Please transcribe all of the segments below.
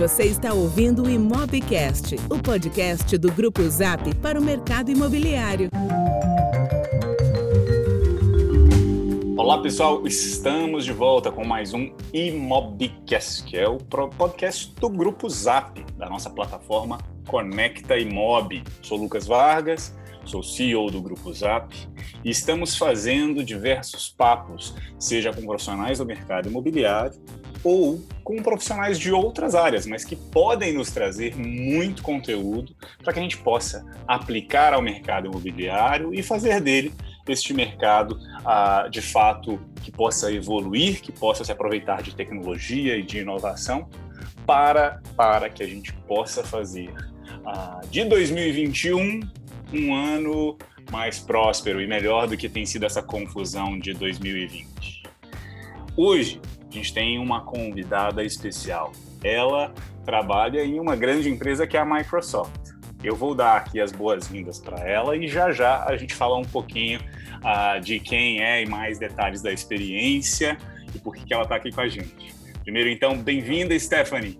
Você está ouvindo o Imobcast, o podcast do Grupo Zap para o mercado imobiliário. Olá pessoal, estamos de volta com mais um Imobcast, que é o podcast do Grupo Zap, da nossa plataforma Conecta Imob. Sou Lucas Vargas, sou CEO do Grupo Zap e estamos fazendo diversos papos, seja com profissionais do mercado imobiliário ou com profissionais de outras áreas, mas que podem nos trazer muito conteúdo para que a gente possa aplicar ao mercado imobiliário e fazer dele este mercado, ah, de fato, que possa evoluir, que possa se aproveitar de tecnologia e de inovação para, para que a gente possa fazer ah, de 2021 um ano mais próspero e melhor do que tem sido essa confusão de 2020. Hoje, a gente tem uma convidada especial. Ela trabalha em uma grande empresa que é a Microsoft. Eu vou dar aqui as boas-vindas para ela e já já a gente fala um pouquinho uh, de quem é e mais detalhes da experiência e por que, que ela está aqui com a gente. Primeiro, então, bem-vinda, Stephanie.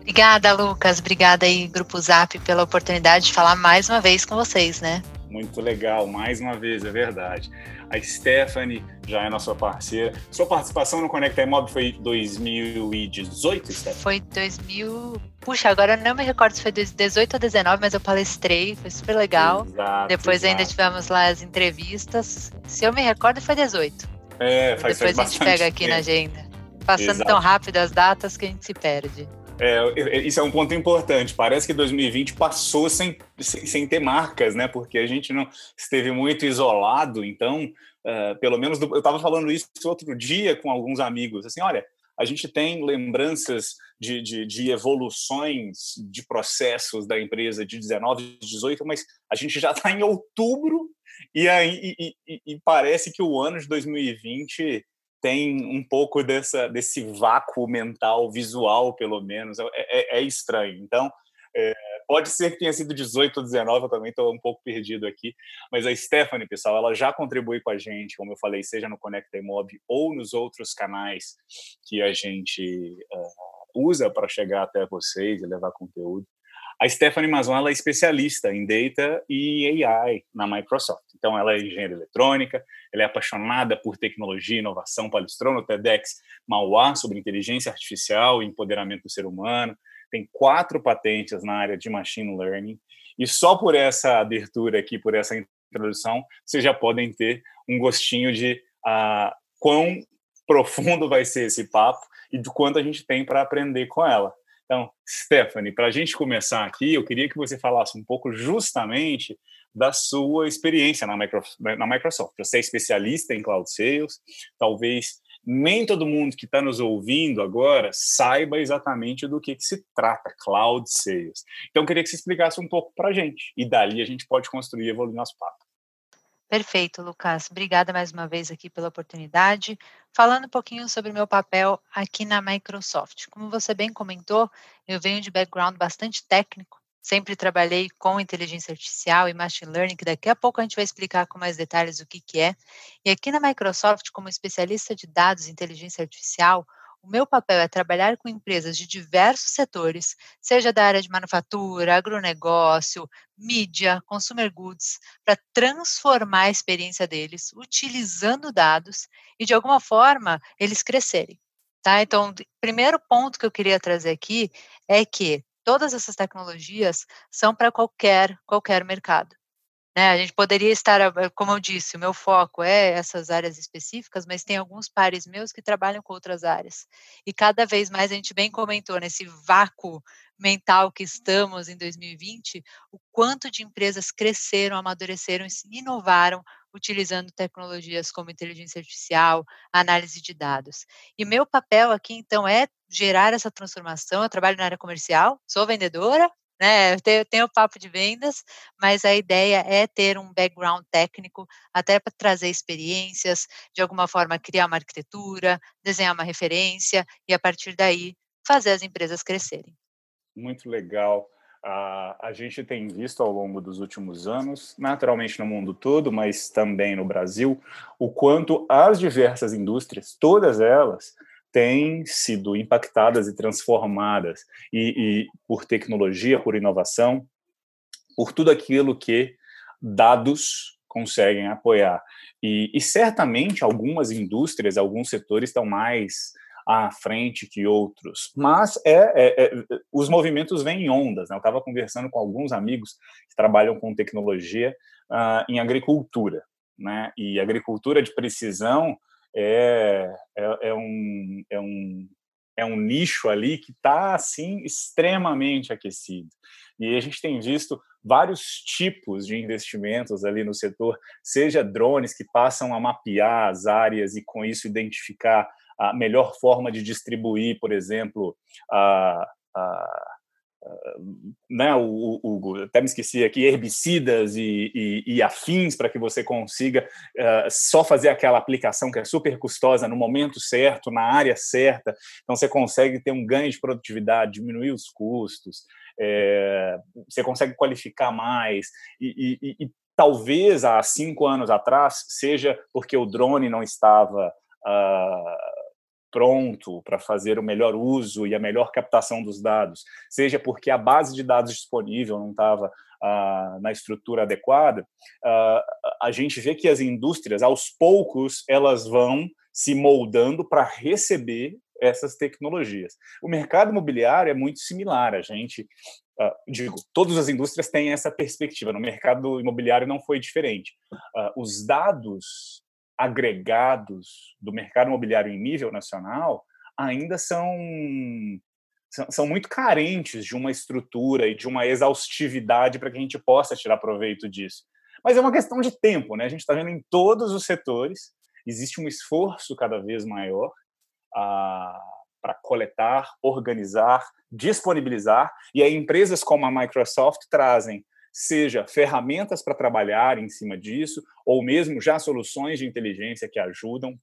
Obrigada, Lucas. Obrigada aí, Grupo Zap, pela oportunidade de falar mais uma vez com vocês, né? Muito legal, mais uma vez, é verdade. A Stephanie já é nossa parceira. Sua participação no Conecta Imob foi 2018, Stephanie? Foi 2000. Puxa, agora eu não me recordo se foi 18 ou 19, mas eu palestrei, foi super legal. Exato, Depois exato. ainda tivemos lá as entrevistas. Se eu me recordo, foi 18. É, faz Depois a gente pega aqui tempo. na agenda. Passando exato. tão rápido as datas que a gente se perde. É, isso é um ponto importante. Parece que 2020 passou sem, sem, sem, ter marcas, né? Porque a gente não esteve muito isolado. Então, uh, pelo menos, do, eu estava falando isso outro dia com alguns amigos. Assim, olha, a gente tem lembranças de, de, de, evoluções de processos da empresa de 19, 18, mas a gente já está em outubro e, aí, e, e, e parece que o ano de 2020 tem um pouco dessa, desse vácuo mental, visual, pelo menos. É, é, é estranho. Então, é, pode ser que tenha sido 18 ou 19, eu também estou um pouco perdido aqui. Mas a Stephanie, pessoal, ela já contribui com a gente, como eu falei, seja no Conecta Imob ou nos outros canais que a gente uh, usa para chegar até vocês e levar conteúdo. A Stephanie Mazon ela é especialista em Data e AI na Microsoft. Então, ela é engenheira eletrônica, ela é apaixonada por tecnologia e inovação, palestrou no TEDx Mauá sobre inteligência artificial e empoderamento do ser humano, tem quatro patentes na área de machine learning, e só por essa abertura aqui, por essa introdução, vocês já podem ter um gostinho de uh, quão profundo vai ser esse papo e do quanto a gente tem para aprender com ela. Então, Stephanie, para a gente começar aqui, eu queria que você falasse um pouco justamente da sua experiência na, Microsoft. Você é especialista em Cloud Sales, talvez nem todo mundo que está nos ouvindo agora saiba exatamente do que, que, se trata Cloud Sales. Então, eu queria que você explicasse um pouco para a gente, e dali a gente pode construir e evoluir nosso papo. Perfeito, Lucas. Obrigada mais uma vez aqui pela oportunidade. Falando um pouquinho sobre o meu papel aqui na Microsoft. Como você bem comentou, eu venho de background bastante técnico. Sempre trabalhei com inteligência artificial e machine learning, que daqui a pouco a gente vai explicar com mais detalhes o que, que é. E aqui na Microsoft, como especialista de dados e inteligência artificial, o meu papel é trabalhar com empresas de diversos setores, seja da área de manufatura, agronegócio, mídia, consumer goods, para transformar a experiência deles, utilizando dados e, de alguma forma, eles crescerem. Tá? Então, primeiro ponto que eu queria trazer aqui é que todas essas tecnologias são para qualquer, qualquer mercado. Né, a gente poderia estar, eh, como eu disse, o meu foco é essas áreas específicas, mas tem alguns pares meus que trabalham com outras áreas. E cada vez mais a gente bem comentou nesse vácuo mental que estamos em 2020, o quanto de empresas cresceram, amadureceram e inovaram utilizando tecnologias como inteligência artificial, análise de dados. E meu papel aqui, então, é gerar essa transformação. Eu trabalho na área comercial, sou vendedora, né? Tem, tem o papo de vendas, mas a ideia é ter um background técnico, até para trazer experiências, de alguma forma criar uma arquitetura, desenhar uma referência e a partir daí fazer as empresas crescerem. Muito legal. Uh, a gente tem visto ao longo dos últimos anos, naturalmente no mundo todo, mas também no Brasil, o quanto as diversas indústrias, todas elas, têm sido impactadas e transformadas e, e por tecnologia, por inovação, por tudo aquilo que dados conseguem apoiar. E, e, certamente algumas indústrias, alguns setores estão mais à frente que outros, mas é, é, é os movimentos vêm em ondas. Né? Eu estava conversando com alguns amigos que trabalham com tecnologia uh, em agricultura, né? E agricultura de precisão é, é, é um, é um é um nicho ali que está assim extremamente aquecido. E a gente tem visto vários tipos de investimentos ali no setor, seja drones que passam a mapear as áreas e com isso identificar a melhor forma de distribuir, por exemplo, a, a né, o, o, até me esqueci aqui, herbicidas e, e, e afins para que você consiga uh, só fazer aquela aplicação que é super custosa no momento certo, na área certa. Então, você consegue ter um ganho de produtividade, diminuir os custos, é, você consegue qualificar mais. E, e, talvez há cinco anos atrás seja porque o drone não estava. Uh, pronto para fazer o melhor uso e a melhor captação dos dados, seja porque a base de dados disponível não estava ah, na estrutura adequada, ah, a gente vê que as indústrias, aos poucos, elas vão se moldando para receber essas tecnologias. O mercado imobiliário é muito similar. A gente, uh, digo, todas as indústrias têm essa perspectiva. No mercado imobiliário não foi diferente. Uh, os dados agregados do mercado imobiliário em nível nacional ainda são, são, são muito carentes de uma estrutura e de uma exaustividade para que a gente possa tirar proveito disso. Mas é uma questão de tempo, né? A gente está vendo em todos os setores, existe um esforço cada vez maior ah, para coletar, organizar, disponibilizar, e aí empresas como a Microsoft trazem seja ferramentas para trabalhar em cima disso, ou mesmo já soluções de inteligência que ajudam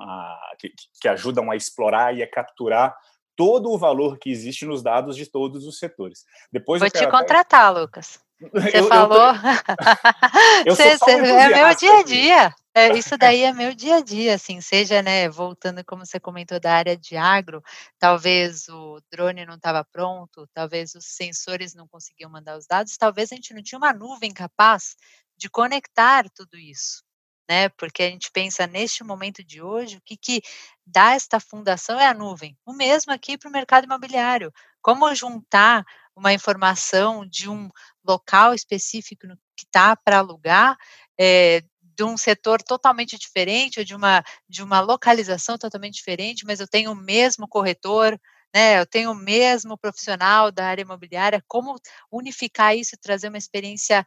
a, que, que ajudam a explorar e a capturar todo o valor que existe nos dados de todos os setores. Depois Vou te contratar, Lucas. Você eu, falou. Eu, eu cê, cê, é meu dia a dia. É, isso daí é meu dia a dia, assim, seja, né, voltando como você comentou da área de agro, talvez o drone não estava pronto, talvez os sensores não conseguiam mandar os dados, talvez a gente não tinha uma nuvem capaz de conectar tudo isso, né? Porque a gente pensa neste momento de hoje, o que, que dá esta fundação é a nuvem. O mesmo aqui para o mercado imobiliário. Como juntar uma informação de um local específico que está para alugar, é, de um setor totalmente diferente, ou de uma, de uma localização totalmente diferente, mas eu tenho o mesmo corretor, né, eu tenho o mesmo profissional da área imobiliária, como unificar isso e trazer uma experiência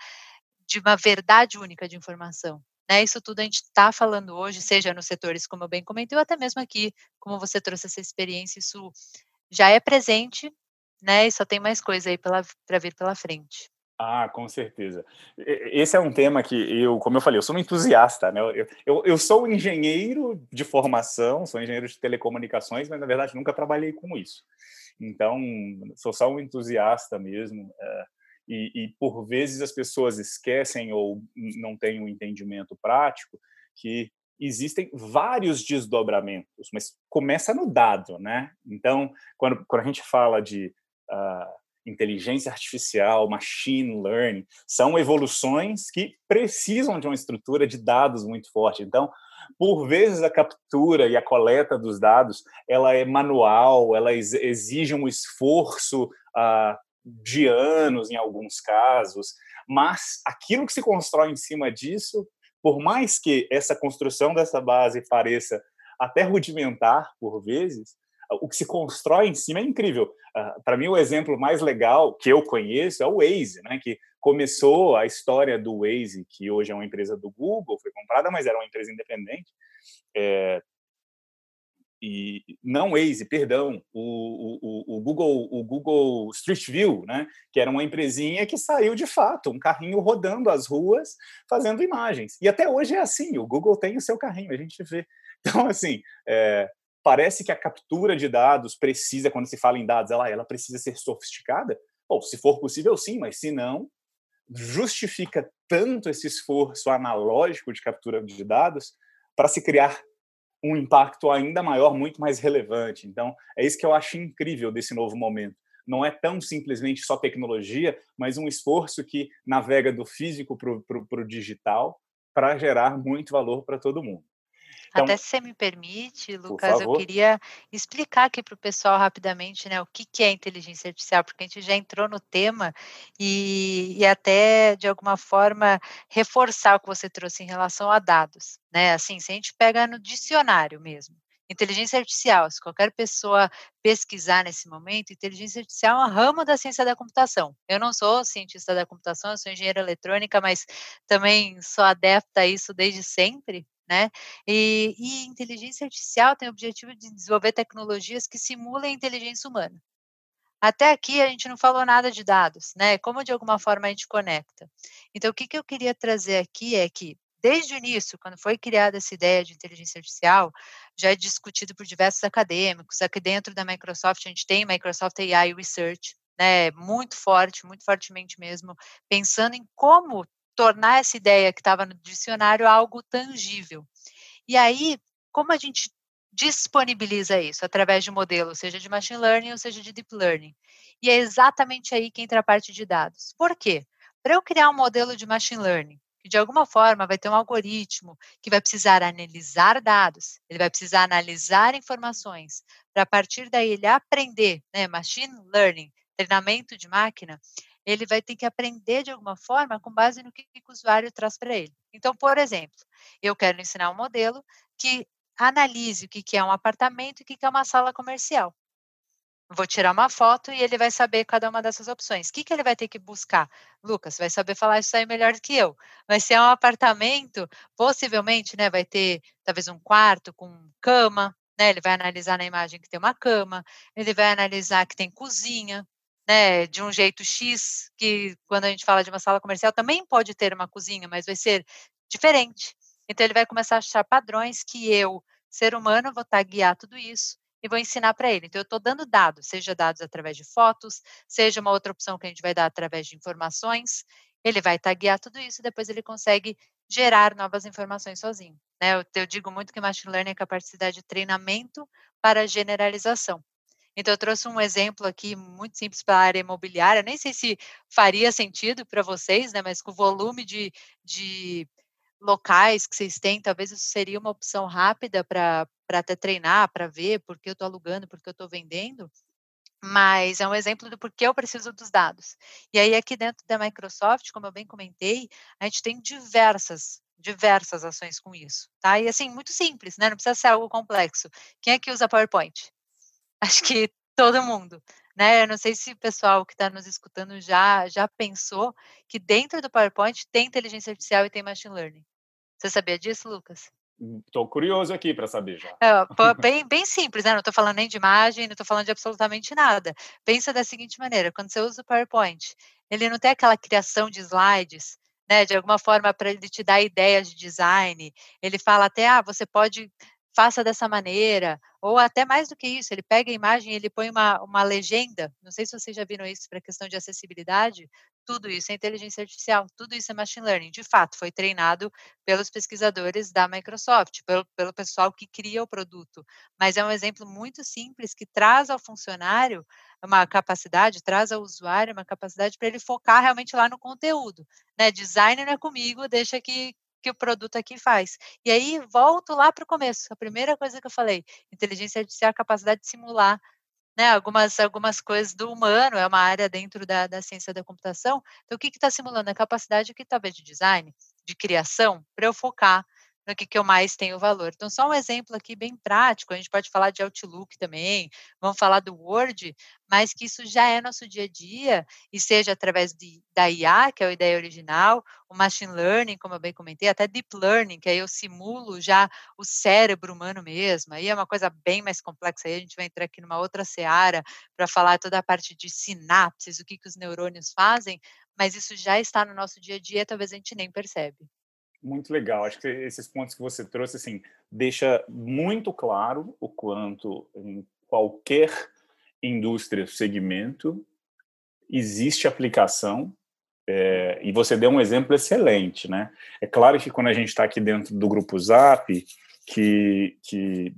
de uma verdade única de informação. Né, isso tudo a gente está falando hoje, seja nos setores, como eu bem comentei, ou até mesmo aqui, como você trouxe essa experiência, isso já é presente, né, e só tem mais coisa aí para vir pela frente. Ah, com certeza. Esse é um tema que eu, como eu falei, eu sou um entusiasta, né? Eu, eu, eu sou engenheiro de formação, sou engenheiro de telecomunicações, mas na verdade nunca trabalhei com isso. Então, sou só um entusiasta mesmo. É, e, e por vezes as pessoas esquecem ou não têm um entendimento prático que existem vários desdobramentos, mas começa no dado, né? Então, quando, quando a gente fala de uh, inteligência artificial, machine learning, são evoluções que precisam de uma estrutura de dados muito forte. Então, por vezes a captura e a coleta dos dados, ela é manual, ela exige um esforço uh, de anos em alguns casos, mas aquilo que se constrói em cima disso, por mais que essa construção dessa base pareça até rudimentar por vezes, o que se constrói em cima é incrível. Uh, ah, Para mim, o exemplo mais legal que eu conheço é o Waze, né? que começou a história do Waze, que hoje é uma empresa do Google, foi comprada, mas era uma empresa independente. É, e não Waze, perdão, o, o, o, Google, o Google Street View, né, que era uma empresinha que saiu de fato, um carrinho rodando as ruas, fazendo imagens. E até hoje é assim, o Google tem o seu carrinho, a gente vê. Então, assim, é, parece que a captura de dados precisa, quando se fala em dados, ela, ela precisa ser sofisticada? Bom, se for possível, sim, mas se não, justifica tanto esse esforço analógico de captura de dados para se criar um impacto ainda maior, muito mais relevante. Então, é isso que eu acho incrível desse novo momento. Não é tão simplesmente só tecnologia, mas um esforço que navega do físico para o digital para gerar muito valor para todo mundo. Então, Até se você me permite, Lucas, eu queria explicar aqui para o pessoal rapidamente né, o que, que é inteligência artificial, porque a gente já entrou no tema e, e até, de alguma forma, reforçar o que você trouxe em relação a dados. Né? Assim, se a gente pega no dicionário mesmo, inteligência artificial, se qualquer pessoa pesquisar nesse momento, inteligência artificial é um ramo da ciência da computação. Eu não sou cientista da computação, eu sou engenheira eletrônica, mas também sou adepta a isso desde sempre, né? E, e inteligência artificial tem o objetivo de desenvolver tecnologias que simulem a inteligência humana. Até aqui a gente não falou nada de dados, né? Como de alguma forma a gente conecta. Então, o que, que eu queria trazer aqui é que, desde o início, quando foi criada essa ideia de inteligência artificial, já é discutido por diversos acadêmicos. Aqui dentro da Microsoft, a gente tem Microsoft AI Research, né, muito forte, muito fortemente mesmo, pensando em como tornar essa ideia que estava no dicionário algo tangível. E aí, como a gente disponibiliza isso através de modelo, seja de machine learning ou seja de deep learning? E é exatamente aí que entra a parte de dados. Por quê? Para eu criar um modelo de machine learning, que de alguma forma vai ter um algoritmo que vai precisar analisar dados, ele vai precisar analisar informações, para a partir daí ele aprender, né, machine learning, treinamento de máquina, ele vai ter que aprender de alguma forma com base no que, que o usuário traz para ele. Então, por exemplo, eu quero ensinar um modelo que analise o que, que é um apartamento e o que, que é uma sala comercial. Vou tirar uma foto e ele vai saber cada uma dessas opções. O que, que ele vai ter que buscar? Lucas, vai saber falar isso aí melhor do que eu. Mas se é um apartamento, possivelmente, né, vai ter talvez um quarto com cama, né? Ele vai analisar na imagem que tem uma cama, ele vai analisar que tem cozinha, né, de um jeito X, que quando a gente fala de uma sala comercial também pode ter uma cozinha, mas vai ser diferente. Então ele vai começar a achar padrões que eu, ser humano, vou estar tá, guiar tudo isso e vou ensinar para ele. Então eu estou dando dados, seja dados através de fotos, seja uma outra opção que a gente vai dar através de informações. Ele vai taguear tudo isso e depois ele consegue gerar novas informações sozinho. Né? Eu, eu digo muito que machine learning é capacidade de treinamento para generalização. Então, eu trouxe um exemplo aqui muito simples para a área imobiliária. Nem sei se faria sentido para vocês, né? Mas com o volume de, de locais que vocês têm, talvez isso seria uma opção rápida para até treinar, para ver por que eu estou alugando, por que eu estou vendendo. Mas é um exemplo do porquê eu preciso dos dados. E aí, aqui dentro da Microsoft, como eu bem comentei, a gente tem diversas diversas ações com isso, tá? E assim, muito simples, né? Não precisa ser algo complexo. Quem é que usa PowerPoint? Acho que todo mundo. Né? Eu não sei se o pessoal que está nos escutando já, já pensou que dentro do PowerPoint tem inteligência artificial e tem machine learning. Você sabia disso, Lucas? Estou curioso aqui para saber já. É, bem, bem simples, né? Não estou falando nem de imagem, não estou falando de absolutamente nada. Pensa da seguinte maneira: quando você usa o PowerPoint, ele não tem aquela criação de slides, né? De alguma forma para ele te dar ideias de design. Ele fala até, ah, você pode faça dessa maneira, ou até mais do que isso, ele pega a imagem e ele põe uma, uma legenda, não sei se vocês já viram isso para questão de acessibilidade, tudo isso é inteligência artificial, tudo isso é machine learning, de fato, foi treinado pelos pesquisadores da Microsoft, pelo, pelo pessoal que cria o produto, mas é um exemplo muito simples que traz ao funcionário uma capacidade, traz ao usuário uma capacidade para ele focar realmente lá no conteúdo, né, design não é comigo, deixa que, que o produto aqui faz. E aí volto lá para o começo. A primeira coisa que eu falei, inteligência artificial é a capacidade de simular né, algumas, algumas coisas do humano, é uma área dentro da, da ciência da computação. Então, o que está simulando? A capacidade aqui, talvez, de design, de criação, para eu focar no que, que eu mais tenho valor. Então, só um exemplo aqui bem prático, a gente pode falar de Outlook também, vamos falar do Word, mas que isso já é nosso dia a dia, e seja através de, da IA, que é a ideia original, o Machine Learning, como eu bem comentei, até Deep Learning, que aí eu simulo já o cérebro humano mesmo, aí é uma coisa bem mais complexa, aí a gente vai entrar aqui numa outra seara para falar toda a parte de sinapses, o que, que os neurônios fazem, mas isso já está no nosso dia a dia, talvez a gente nem percebe. Muito legal. Acho que esses pontos que você trouxe, assim, deixa muito claro o quanto em qualquer indústria, segmento, existe aplicação é, e você deu um exemplo excelente, né? É claro que quando a gente está aqui dentro do grupo Zap, que, que,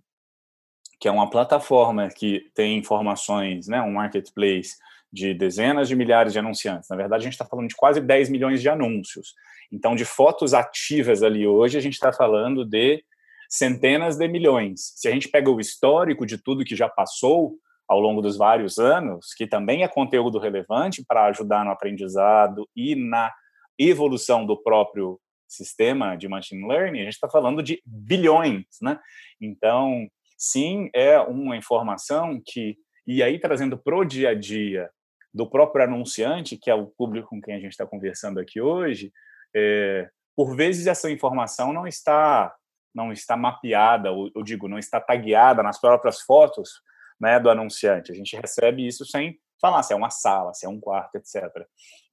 que é uma plataforma que tem informações, né, um marketplace de dezenas de milhares de anunciantes. Na verdade, a gente está falando de quase 10 milhões de anúncios. Então, de fotos ativas ali hoje, a gente está falando de centenas de milhões. Se a gente pega o histórico de tudo que já passou ao longo dos vários anos, que também é conteúdo relevante para ajudar no aprendizado e na evolução do próprio sistema de machine learning, a gente está falando de bilhões, né? Então, sim, é uma informação que, e aí trazendo para o dia a dia do próprio anunciante, que é o público com quem a gente está conversando aqui hoje, é, por vezes essa informação não está não está mapeada, ou, eu digo, não está tagueada nas próprias fotos né, do anunciante. A gente recebe isso sem falar se é uma sala, se é um quarto, etc.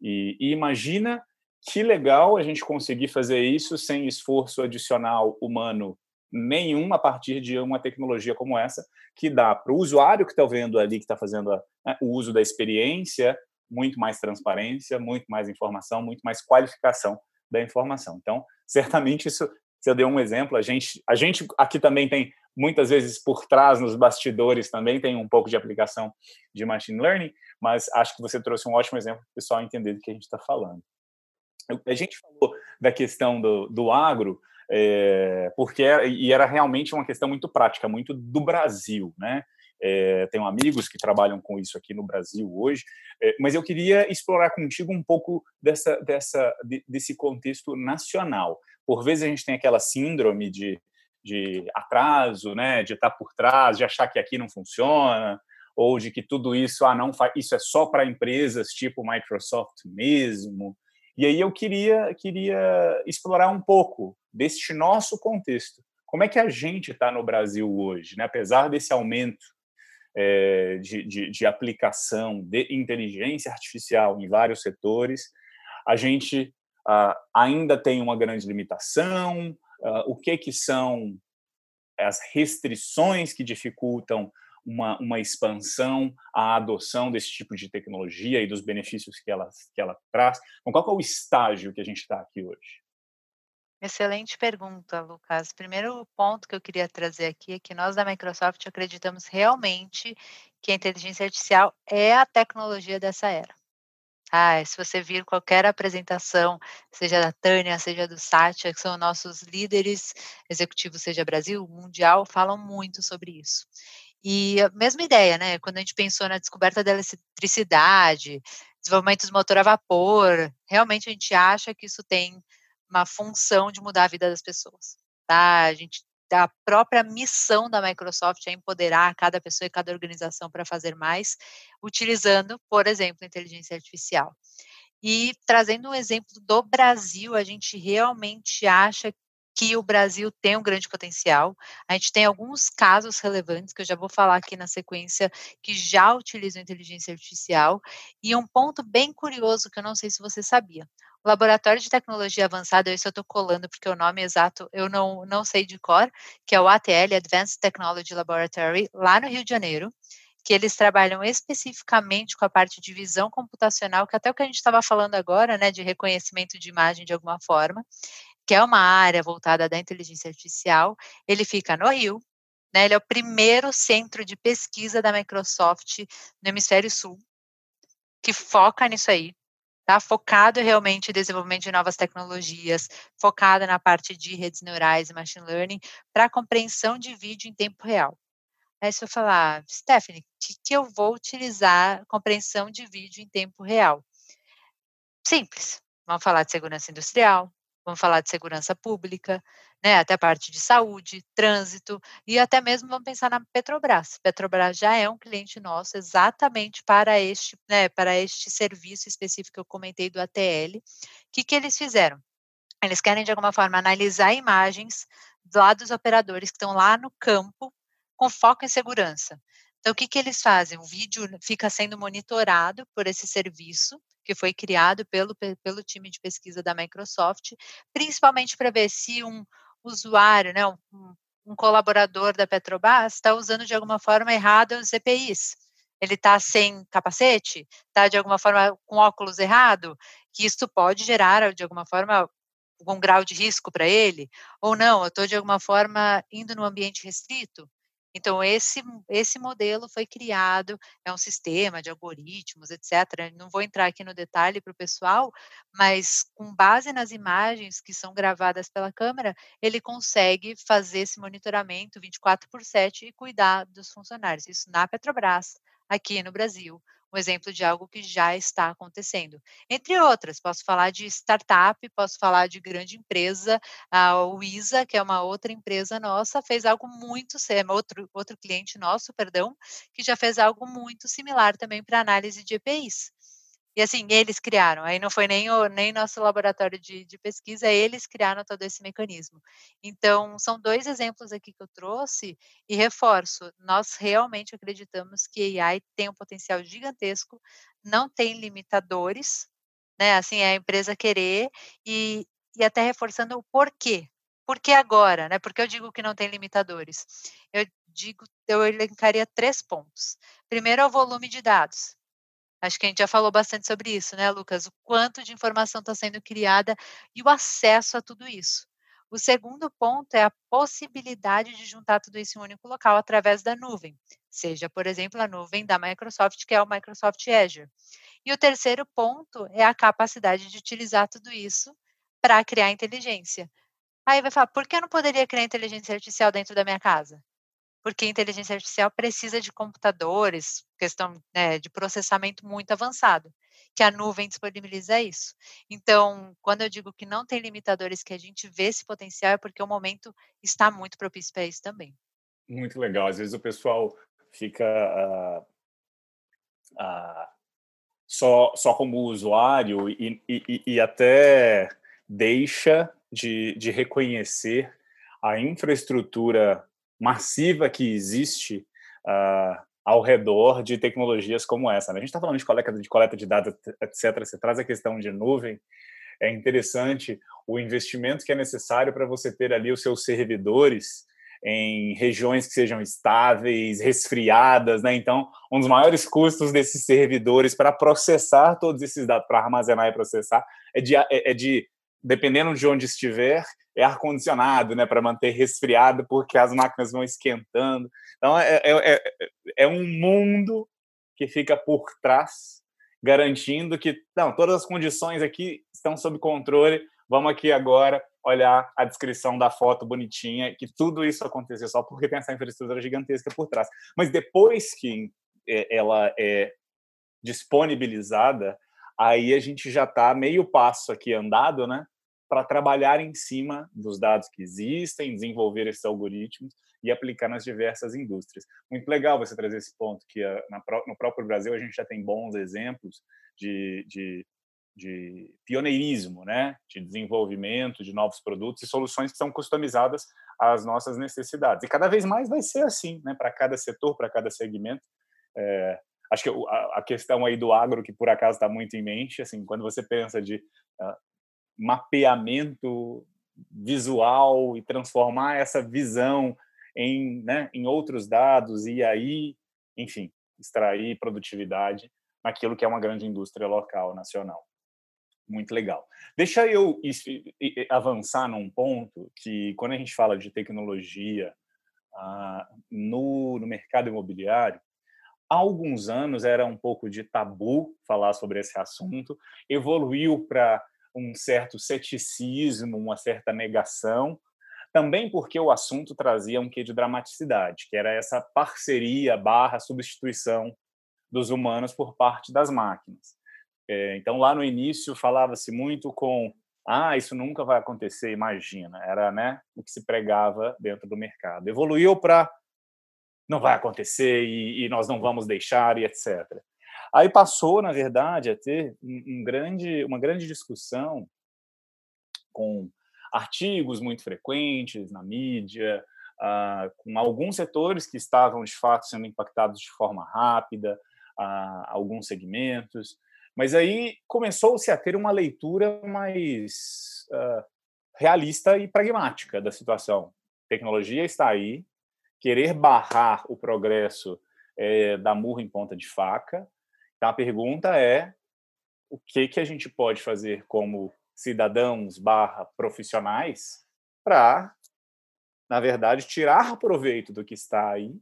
E, e imagina que legal a gente conseguir fazer isso sem esforço adicional humano nenhum a partir de uma tecnologia como essa, que dá para o usuário que está vendo ali, que está fazendo a, né, o uso da experiência, muito mais transparência, muito mais informação, muito mais qualificação da informação. Então, certamente isso, você deu um exemplo, a gente, a gente aqui também tem muitas vezes por trás nos bastidores também tem um pouco de aplicação de machine learning, mas acho que você trouxe um ótimo exemplo para o pessoal entender do que a gente está falando. A gente falou da questão do, do agro, é, porque era, e era realmente uma questão muito prática, muito do Brasil, né? É, tenho amigos que trabalham com isso aqui no Brasil hoje, é, mas eu queria explorar contigo um pouco dessa, dessa, desse contexto nacional. Por vezes a gente tem aquela síndrome de, de atraso, né, de estar por trás, de achar que aqui não funciona, ou de que tudo isso, ah, não isso é só para empresas tipo Microsoft mesmo. E aí eu queria, queria explorar um pouco deste nosso contexto. Como é que a gente está no Brasil hoje, né? apesar desse aumento é, de, de, de, aplicação de inteligência artificial em vários setores, a gente ah, ainda tem uma grande limitação. Ah, o que que são as restrições que dificultam uma, uma expansão, a adoção desse tipo de tecnologia e dos benefícios que ela, que ela traz. Então, qual é o estágio que a gente está aqui hoje? Excelente pergunta, Lucas. Primeiro ponto que eu queria trazer aqui é que nós da Microsoft acreditamos realmente que a inteligência artificial é a tecnologia dessa era. Ah, se você vir qualquer apresentação, seja da Tânia, seja do Satya, que são nossos líderes executivos, seja Brasil, mundial, falam muito sobre isso. E a mesma ideia, né? Quando a gente pensou na descoberta da eletricidade, desenvolvimento do motor a vapor, realmente a gente acha que isso tem uma função de mudar a vida das pessoas, tá? A gente a própria missão da Microsoft é empoderar cada pessoa e cada organização para fazer mais, utilizando, por exemplo, inteligência artificial. E trazendo um exemplo do Brasil, a gente realmente acha que o Brasil tem um grande potencial. A gente tem alguns casos relevantes que eu já vou falar aqui na sequência que já utilizam inteligência artificial. E um ponto bem curioso que eu não sei se você sabia. O Laboratório de Tecnologia Avançada, eu estou colando porque o nome exato eu não, não sei de cor, que é o ATL, Advanced Technology Laboratory, lá no Rio de Janeiro, que eles trabalham especificamente com a parte de visão computacional, que até o que a gente estava falando agora, né, de reconhecimento de imagem de alguma forma, que é uma área voltada da inteligência artificial, ele fica no Rio, né, ele é o primeiro centro de pesquisa da Microsoft no hemisfério sul, que foca nisso aí, tá? Focado realmente em desenvolvimento de novas tecnologias, focado na parte de redes neurais e machine learning para compreensão de vídeo em tempo real. Aí se eu falar, Stephanie, que, que eu vou utilizar compreensão de vídeo em tempo real? Simples. Vamos falar de segurança industrial, vamos falar de segurança pública, né, até a parte de saúde, trânsito e até mesmo vamos pensar na Petrobras. Petrobras já é um cliente nosso exatamente para este, né, para este serviço específico que eu comentei do ATL. O que, que eles fizeram? Eles querem de alguma forma analisar imagens lá dos operadores que estão lá no campo com foco em segurança. Então, o que, que eles fazem? O vídeo fica sendo monitorado por esse serviço que foi criado pelo, pelo time de pesquisa da Microsoft, principalmente para ver se um usuário, né, um, um colaborador da Petrobras está usando de alguma forma errada os EPIs. Ele está sem capacete, está de alguma forma com óculos errado, que isso pode gerar de alguma forma um grau de risco para ele, ou não, eu estou de alguma forma indo no ambiente restrito. Então, esse, esse modelo foi criado, é um sistema de algoritmos, etc. Não vou entrar aqui no detalhe para o pessoal, mas com base nas imagens que são gravadas pela câmera, ele consegue fazer esse monitoramento 24 por 7 e cuidar dos funcionários. Isso na Petrobras, aqui no Brasil um exemplo de algo que já está acontecendo. Entre outras, posso falar de startup, posso falar de grande empresa, a Wisa, que é uma outra empresa nossa, fez algo muito, outro, outro cliente nosso, perdão, que já fez algo muito similar também para análise de EPIs. E assim, eles criaram, aí não foi nem, o, nem nosso laboratório de, de pesquisa, eles criaram todo esse mecanismo. Então, são dois exemplos aqui que eu trouxe e reforço, nós realmente acreditamos que AI tem um potencial gigantesco, não tem limitadores, né? Assim, é a empresa querer e, e até reforçando o porquê. Por que agora, né? Porque eu digo que não tem limitadores. Eu digo, eu elencaria três pontos. Primeiro é o volume de dados. Acho que a gente já falou bastante sobre isso, né, Lucas? O quanto de informação está sendo criada e o acesso a tudo isso. O segundo ponto é a possibilidade de juntar tudo isso em um único local através da nuvem, seja, por exemplo, a nuvem da Microsoft, que é o Microsoft Azure. E o terceiro ponto é a capacidade de utilizar tudo isso para criar inteligência. Aí vai falar, por que eu não poderia criar inteligência artificial dentro da minha casa? Porque a inteligência artificial precisa de computadores, questão né, de processamento muito avançado, que a nuvem disponibiliza isso. Então, quando eu digo que não tem limitadores, que a gente vê esse potencial, é porque o momento está muito propício para isso também. Muito legal. Às vezes o pessoal fica uh, uh, só, só como usuário e, e, e até deixa de, de reconhecer a infraestrutura massiva que existe uh, ao redor de tecnologias como essa. Né? A gente está falando de coleta, de coleta de dados, etc. Você traz a questão de nuvem. É interessante o investimento que é necessário para você ter ali os seus servidores em regiões que sejam estáveis, resfriadas, né? Então, um dos maiores custos desses servidores para processar todos esses dados, para armazenar e processar, é de, é, é de dependendo de onde estiver, é ar-condicionado, né, para manter resfriado, porque as máquinas vão esquentando. Então, é, é, é, é, um mundo que fica por trás, garantindo que, não, todas as condições aqui estão sob controle, vamos aqui agora olhar a descrição da foto bonitinha, que tudo isso aconteceu só porque tem essa infraestrutura gigantesca por trás. Mas depois que é, ela é disponibilizada, aí a gente já está meio passo aqui andado, né? Para trabalhar em cima dos dados que existem, desenvolver esses algoritmos e aplicar nas diversas indústrias. Muito legal você trazer esse ponto, que ah, no próprio Brasil a gente já tem bons exemplos de, de, de pioneirismo, né? de desenvolvimento de novos produtos e soluções que são customizadas às nossas necessidades. E cada vez mais vai ser assim, né? para cada setor, para cada segmento. É, acho que a, questão aí do agro, que por acaso está muito em mente, assim, quando você pensa de uh, mapeamento visual e transformar essa visão em, né, em outros dados e aí, enfim, extrair produtividade naquilo que é uma grande indústria local, nacional. Muito legal. Deixa eu avançar num ponto que, quando a gente fala de tecnologia uh, no, no mercado imobiliário, há alguns anos era um pouco de tabu falar sobre esse assunto, evoluiu para um certo ceticismo, uma certa negação, também porque o assunto trazia um quê de dramaticidade, que era essa parceria barra substituição dos humanos por parte das máquinas. É, então, lá no início, falava-se muito com ah, isso nunca vai acontecer, imagina. Era né, o que se pregava dentro do mercado. Evoluiu para não vai acontecer e, e, nós não vamos deixar e etc. Aí passou, na verdade, a ter um, grande, uma grande discussão com artigos muito frequentes na mídia, uh, com alguns setores que estavam de fato sendo impactados de forma rápida, uh, alguns segmentos, mas aí começou-se a ter uma leitura mais uh, realista e pragmática da situação. Tecnologia está aí, querer barrar o progresso é, da murra em ponta de faca. Então, a pergunta é o que, que a gente pode fazer como cidadãos barra profissionais para, na verdade, tirar proveito do que está aí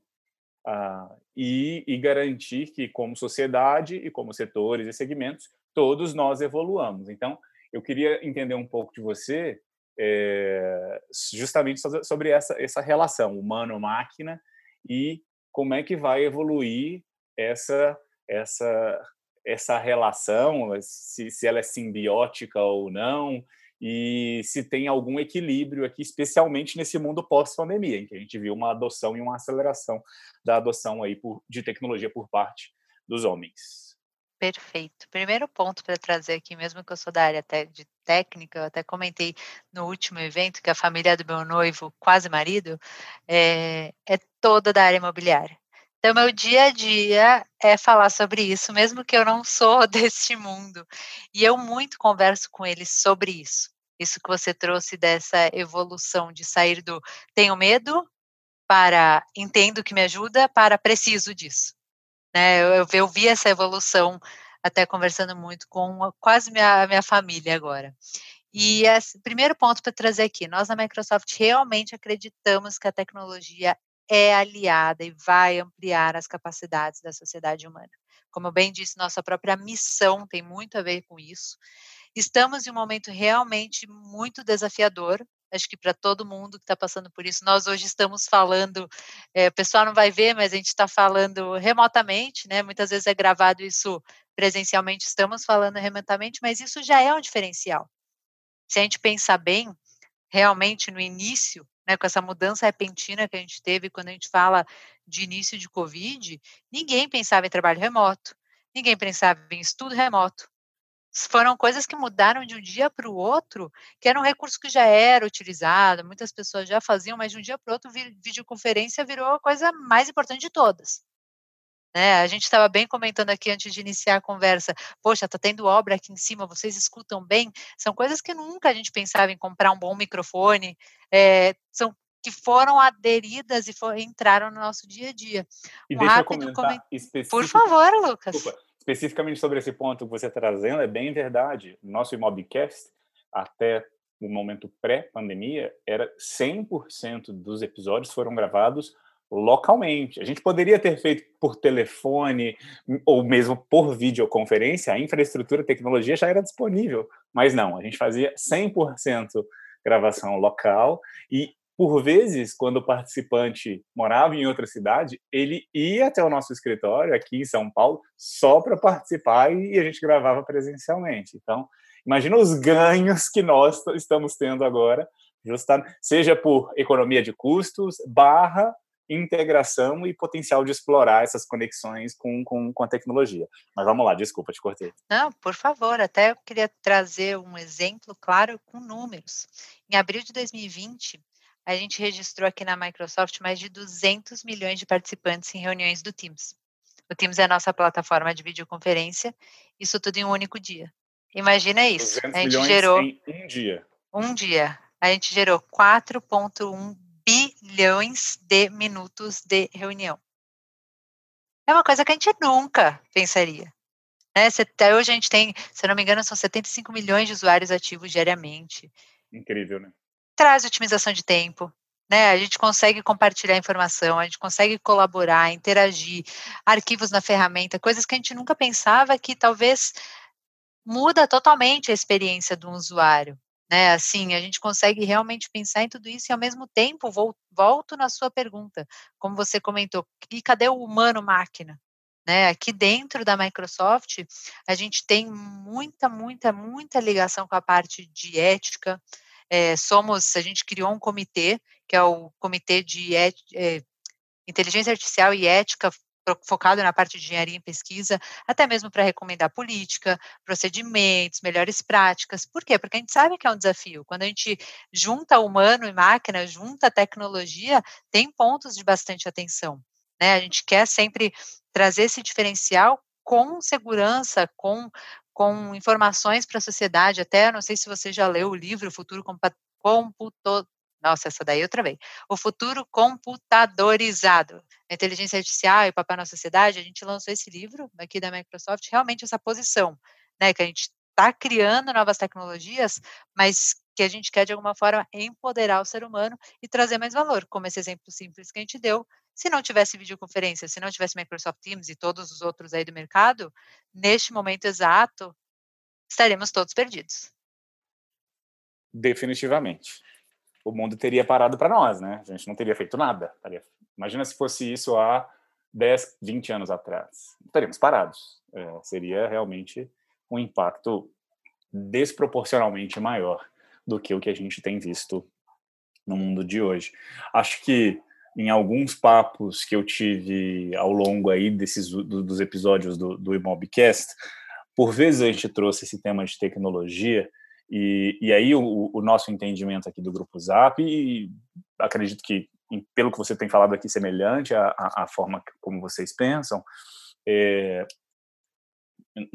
uh, e, e garantir que, como sociedade e como setores e segmentos, todos nós evoluamos. Então, eu queria entender um pouco de você é, justamente sobre essa, essa relação humano-máquina e como é que vai evoluir essa essa essa relação, se, se ela é simbiótica ou não, e se tem algum equilíbrio aqui, especialmente nesse mundo pós-pandemia, em que a gente viu uma adoção e uma aceleração da adoção aí por, de tecnologia por parte dos homens. Perfeito. Primeiro ponto para trazer aqui, mesmo que eu sou da área de técnica, eu até comentei no último evento que a família do meu noivo, quase marido, é, é toda da área imobiliária. Então, meu dia a dia é falar sobre isso, mesmo que eu não sou deste mundo. E eu muito converso com eles sobre isso. Isso que você trouxe dessa evolução de sair do tenho medo para entendo que me ajuda para preciso disso. Né? Eu, eu vi essa evolução até conversando muito com quase minha, minha família agora. E esse primeiro ponto para trazer aqui, nós na Microsoft realmente acreditamos que a tecnologia é aliada e vai ampliar as capacidades da sociedade humana. Como eu bem disse, nossa própria missão tem muito a ver com isso. Estamos em um momento realmente muito desafiador. Acho que para todo mundo que está passando por isso, nós hoje estamos falando, é, o pessoal não vai ver, mas a gente está falando remotamente, né? Muitas vezes é gravado isso presencialmente, estamos falando remotamente, mas isso já é um diferencial. Se a gente pensar bem, realmente no início, né, com essa mudança repentina que a gente teve quando a gente fala de início de Covid, ninguém pensava em trabalho remoto, ninguém pensava em estudo remoto. Foram coisas que mudaram de um dia para o outro, que era um recurso que já era utilizado, muitas pessoas já faziam, mas de um dia para o outro, videoconferência virou a coisa mais importante de todas. Né? A gente estava bem comentando aqui antes de iniciar a conversa. Poxa, está tendo obra aqui em cima, vocês escutam bem? São coisas que nunca a gente pensava em comprar um bom microfone. É, são que foram aderidas e for, entraram no nosso dia a dia. E um deixa eu comentar coment... Por favor, Lucas. Desculpa. Especificamente sobre esse ponto que você está trazendo, é bem verdade. Nosso Imobcast, até o momento pré-pandemia, era 100% dos episódios foram gravados localmente. A gente poderia ter feito por telefone ou mesmo por videoconferência, a infraestrutura, a tecnologia já era disponível, mas não, a gente fazia 100% gravação local e por vezes, quando o participante morava em outra cidade, ele ia até o nosso escritório aqui em São Paulo só para participar e a gente gravava presencialmente. Então, imagina os ganhos que nós estamos tendo agora, seja por economia de custos, barra integração e potencial de explorar essas conexões com, com, com a tecnologia. Mas vamos lá, desculpa, te cortei. Não, por favor, até eu queria trazer um exemplo claro com números. Em abril de 2020, a gente registrou aqui na Microsoft mais de 200 milhões de participantes em reuniões do Teams. O Teams é a nossa plataforma de videoconferência, isso tudo em um único dia. Imagina isso. 200 a gente gerou em um dia. Um dia. A gente gerou 4,1 bilhões de minutos de reunião. É uma coisa que a gente nunca pensaria. Né? Até hoje a gente tem, se não me engano, são 75 milhões de usuários ativos diariamente. Incrível, né? Traz otimização de tempo, né? A gente consegue compartilhar informação, a gente consegue colaborar, interagir, arquivos na ferramenta, coisas que a gente nunca pensava que talvez muda totalmente a experiência do usuário né? Assim, a gente consegue realmente pensar em tudo isso e ao mesmo tempo volto na sua pergunta, como você comentou, e cadê o humano máquina? Né? Aqui dentro da Microsoft, a gente tem muita, muita, muita ligação com a parte de ética. É, somos, a gente criou um comitê, que é o Comitê de é, Inteligência Artificial e Ética focado na parte de engenharia e pesquisa, até mesmo para recomendar política, procedimentos, melhores práticas. Por quê? Porque a gente sabe que é um desafio. Quando a gente junta humano e máquina, junta tecnologia, tem pontos de bastante atenção. Né? A gente quer sempre trazer esse diferencial com segurança, com, com informações para a sociedade. Até, não sei se você já leu o livro Futuro Computo, nossa, essa daí outra vez. O futuro computadorizado. A inteligência artificial e o papel na sociedade, a gente lançou esse livro aqui da Microsoft, realmente essa posição, né, que a gente está criando novas tecnologias, mas que a gente quer de alguma forma empoderar o ser humano e trazer mais valor, como esse exemplo simples que a gente deu. Se não tivesse videoconferência, se não tivesse Microsoft Teams e todos os outros aí do mercado, neste momento exato, estaremos todos perdidos. Definitivamente. O mundo teria parado para nós, né? A gente não teria feito nada. Imagina se fosse isso há 10, 20 anos atrás. Estaríamos parados. É, seria realmente um impacto desproporcionalmente maior do que o que a gente tem visto no mundo de hoje. Acho que em alguns papos que eu tive ao longo aí desses dos episódios do, do Imobcast, por vezes a gente trouxe esse tema de tecnologia e, e aí o, o, nosso entendimento aqui do Grupo Zap, e acredito que pelo que você tem falado aqui semelhante à, à, forma como vocês pensam, é,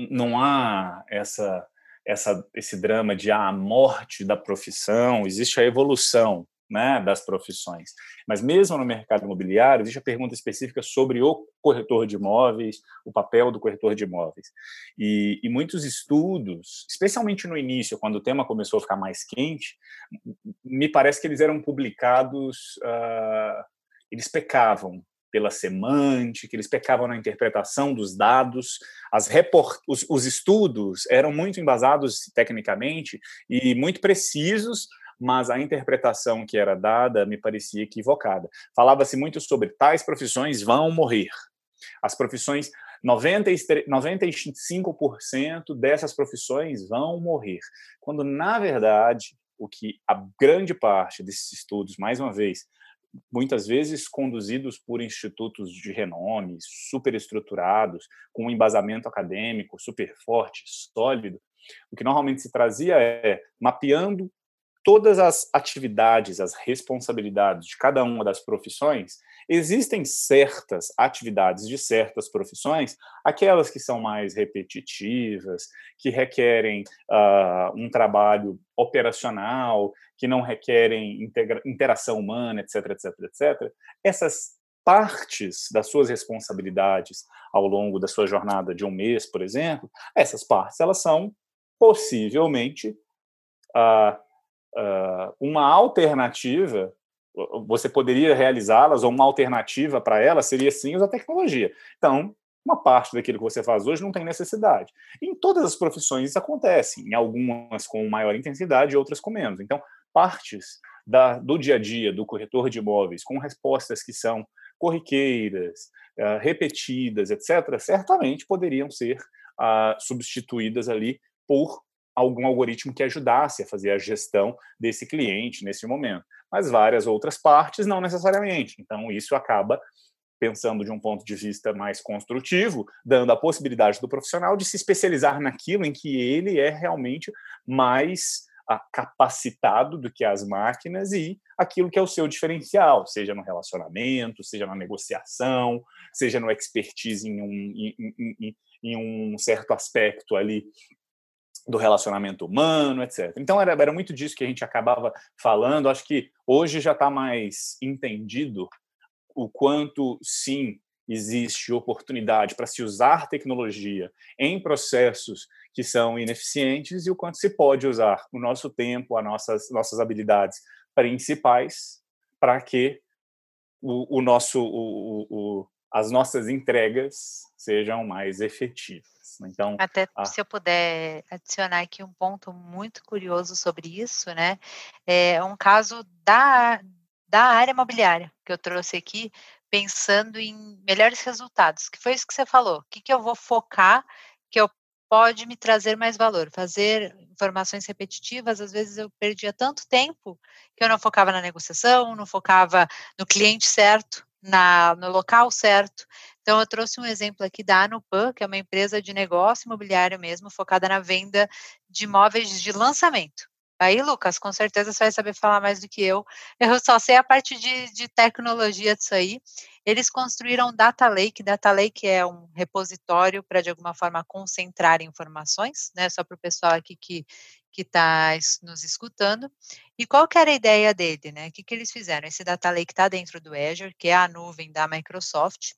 não há essa essa, esse drama de ah, a morte da profissão, existe a evolução né, das profissões. Mas mesmo no mercado imobiliário, existe a pergunta específica sobre o corretor de imóveis, o papel do corretor de imóveis. E, e muitos estudos, especialmente no início, quando o tema começou a ficar mais quente, me parece que eles eram publicados, uh, eles pecavam pela semântica, eles pecavam na interpretação dos dados, as report... os, os estudos eram muito embasados tecnicamente e muito precisos, mas a interpretação que era dada me parecia equivocada. Falava-se muito sobre tais profissões vão morrer. As profissões 90, 95% dessas profissões vão morrer, quando na verdade o que a grande parte desses estudos, mais uma vez, muitas vezes conduzidos por institutos de renome, superestruturados, com um embasamento acadêmico super forte, sólido. O que normalmente se trazia é mapeando todas as atividades, as responsabilidades de cada uma das profissões, existem certas atividades de certas profissões, aquelas que são mais repetitivas, que requerem uh, um trabalho operacional, que não requerem interação humana, etc, etc, etc. Essas partes das suas responsabilidades ao longo da sua jornada de um mês, por exemplo, essas partes elas são possivelmente uh, uma alternativa, você poderia realizá-las, ou uma alternativa para elas seria sim usar tecnologia. Então, uma parte daquilo que você faz hoje não tem necessidade. Em todas as profissões isso acontece, em algumas com maior intensidade outras com menos. Então, partes da, do dia a dia do corretor de imóveis com respostas que são corriqueiras, uh, repetidas, etc., certamente poderiam ser uh, substituídas ali por algum algoritmo que ajudasse a fazer a gestão desse cliente nesse momento. Mas várias outras partes não necessariamente. Então, isso acaba pensando de um ponto de vista mais construtivo, dando a possibilidade do profissional de se especializar naquilo em que ele é realmente mais ah, capacitado do que as máquinas e aquilo que é o seu diferencial, seja no relacionamento, seja na negociação, seja no expertise em um, em, em, em um certo aspecto ali do relacionamento humano, etc. Então era, era muito disso que a gente acabava falando. Acho que hoje já está mais entendido o quanto sim existe oportunidade para se usar tecnologia em processos que são ineficientes e o quanto se pode usar o nosso tempo, as nossas nossas habilidades principais para que o, o nosso o, o, as nossas entregas sejam mais efetivas. Né? Então, até a... se eu puder adicionar aqui um ponto muito curioso sobre isso, né? É um caso da, da área imobiliária que eu trouxe aqui, pensando em melhores resultados, que foi isso que você falou. O que, que eu vou focar que eu pode me trazer mais valor. Fazer informações repetitivas, às vezes eu perdia tanto tempo que eu não focava na negociação, não focava no cliente certo, na, no local certo. Então, eu trouxe um exemplo aqui da Anupan, que é uma empresa de negócio imobiliário mesmo, focada na venda de imóveis de lançamento. Aí, Lucas, com certeza você vai saber falar mais do que eu. Eu só sei a parte de, de tecnologia disso aí. Eles construíram Data Lake. Data Lake é um repositório para, de alguma forma, concentrar informações, né? Só para o pessoal aqui que, que está nos escutando. E qual que era a ideia dele, né? O que, que eles fizeram? Esse Data Lake está dentro do Azure, que é a nuvem da Microsoft,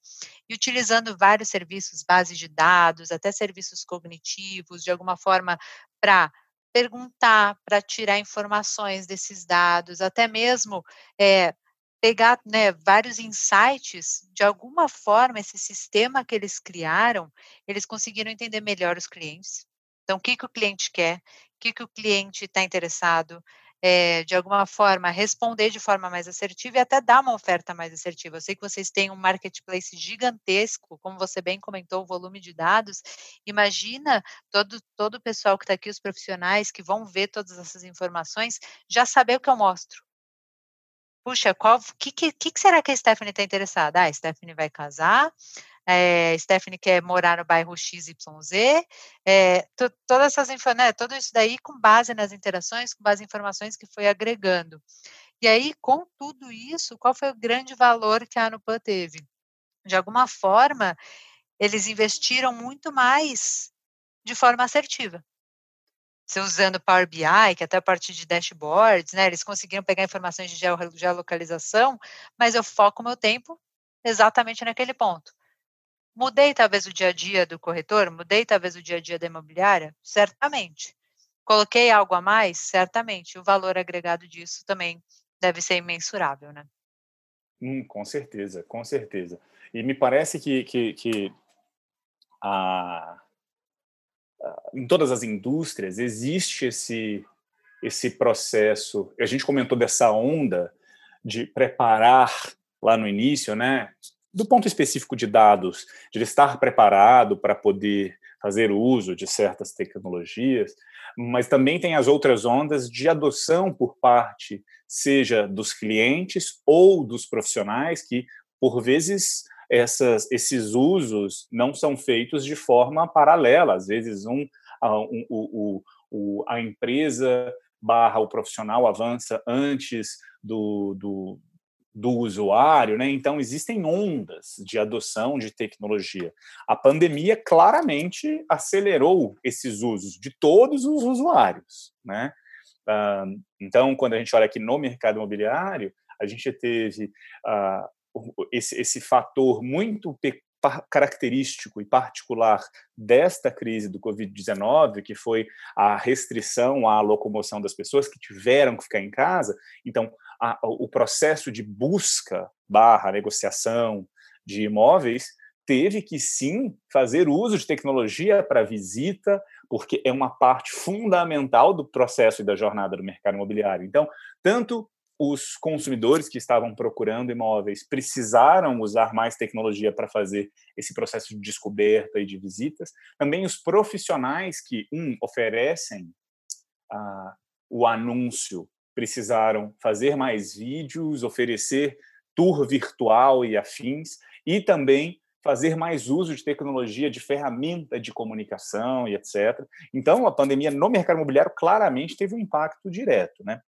e utilizando vários serviços, base de dados, até serviços cognitivos, de alguma forma para perguntar, para tirar informações desses dados, até mesmo é, pegar né, vários insights, de alguma forma, esse sistema que eles criaram, eles conseguiram entender melhor os clientes. Então, o que, que o cliente quer, que, que o cliente está interessado, é, de alguma forma, responder de forma mais assertiva e até dar uma oferta mais assertiva. Eu sei que vocês têm um marketplace gigantesco, como você bem comentou, o volume de dados. Imagina todo, todo o pessoal que está aqui, os profissionais que vão ver todas essas informações, já saber o que eu mostro puxa, qual que, que, que será que a Stephanie está interessada? Ah, a Stephanie vai casar, é, Stephanie quer morar no bairro XYZ, é, todas essas né, tudo isso daí com base nas interações, com base em informações que foi agregando. E aí, com tudo isso, qual foi o grande valor que a Anupan teve? De alguma forma, eles investiram muito mais de forma assertiva você usando Power BI, que é até a partir de dashboards, né, eles conseguiram pegar informações de geolocalização, mas eu foco meu tempo exatamente naquele ponto. Mudei talvez o dia a dia do corretor, mudei talvez o dia a dia da imobiliária? Certamente. Coloquei algo a mais? Certamente. O valor agregado disso também deve ser imensurável, né? Hum, com certeza, com certeza. E me parece que, que, que a, em todas as indústrias existe esse esse processo. A gente comentou dessa onda de preparar lá no início, né? Do ponto específico de dados, de estar preparado para poder fazer uso de certas tecnologias, mas também tem as outras ondas de adoção por parte, seja dos clientes ou dos profissionais, que por vezes essas, esses usos não são feitos de forma paralela. Às vezes, um, um, o, o, a empresa barra o profissional avança antes do, do, do usuário, né? Então existem ondas de adoção de tecnologia. A pandemia claramente acelerou esses usos de todos os usuários, né? Então, quando a gente olha aqui no mercado imobiliário, a gente teve uh, esse, esse fator muito característico e particular desta crise do Covid-19, que foi a restrição à locomoção das pessoas que tiveram que ficar em casa. Então, a, o processo de busca barra negociação de imóveis teve que sim fazer uso de tecnologia para visita, porque é uma parte fundamental do processo e da jornada do mercado imobiliário. Então, tanto os consumidores que estavam procurando imóveis precisaram usar mais tecnologia para fazer esse processo de descoberta e de visitas. Também os profissionais que, um, oferecem ah, o anúncio precisaram fazer mais vídeos, oferecer tour virtual e afins, e também fazer mais uso de tecnologia, de ferramenta de comunicação e etc. Então, a pandemia no mercado imobiliário claramente teve um impacto direto, né?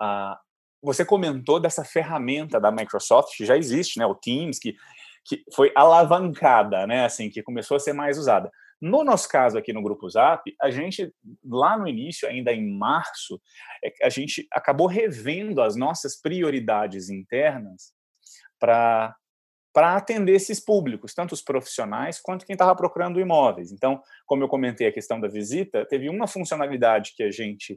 Ah, você comentou dessa ferramenta da Microsoft, que já existe, né, o Teams, que, que foi alavancada, né, assim, que começou a ser mais usada. No nosso caso aqui no Grupo Zap, a gente, lá no início, ainda em março, é a gente acabou revendo as nossas prioridades internas para para atender esses públicos, tanto os profissionais quanto quem estava procurando imóveis. Então, como eu comentei a questão da visita, teve uma funcionalidade que a gente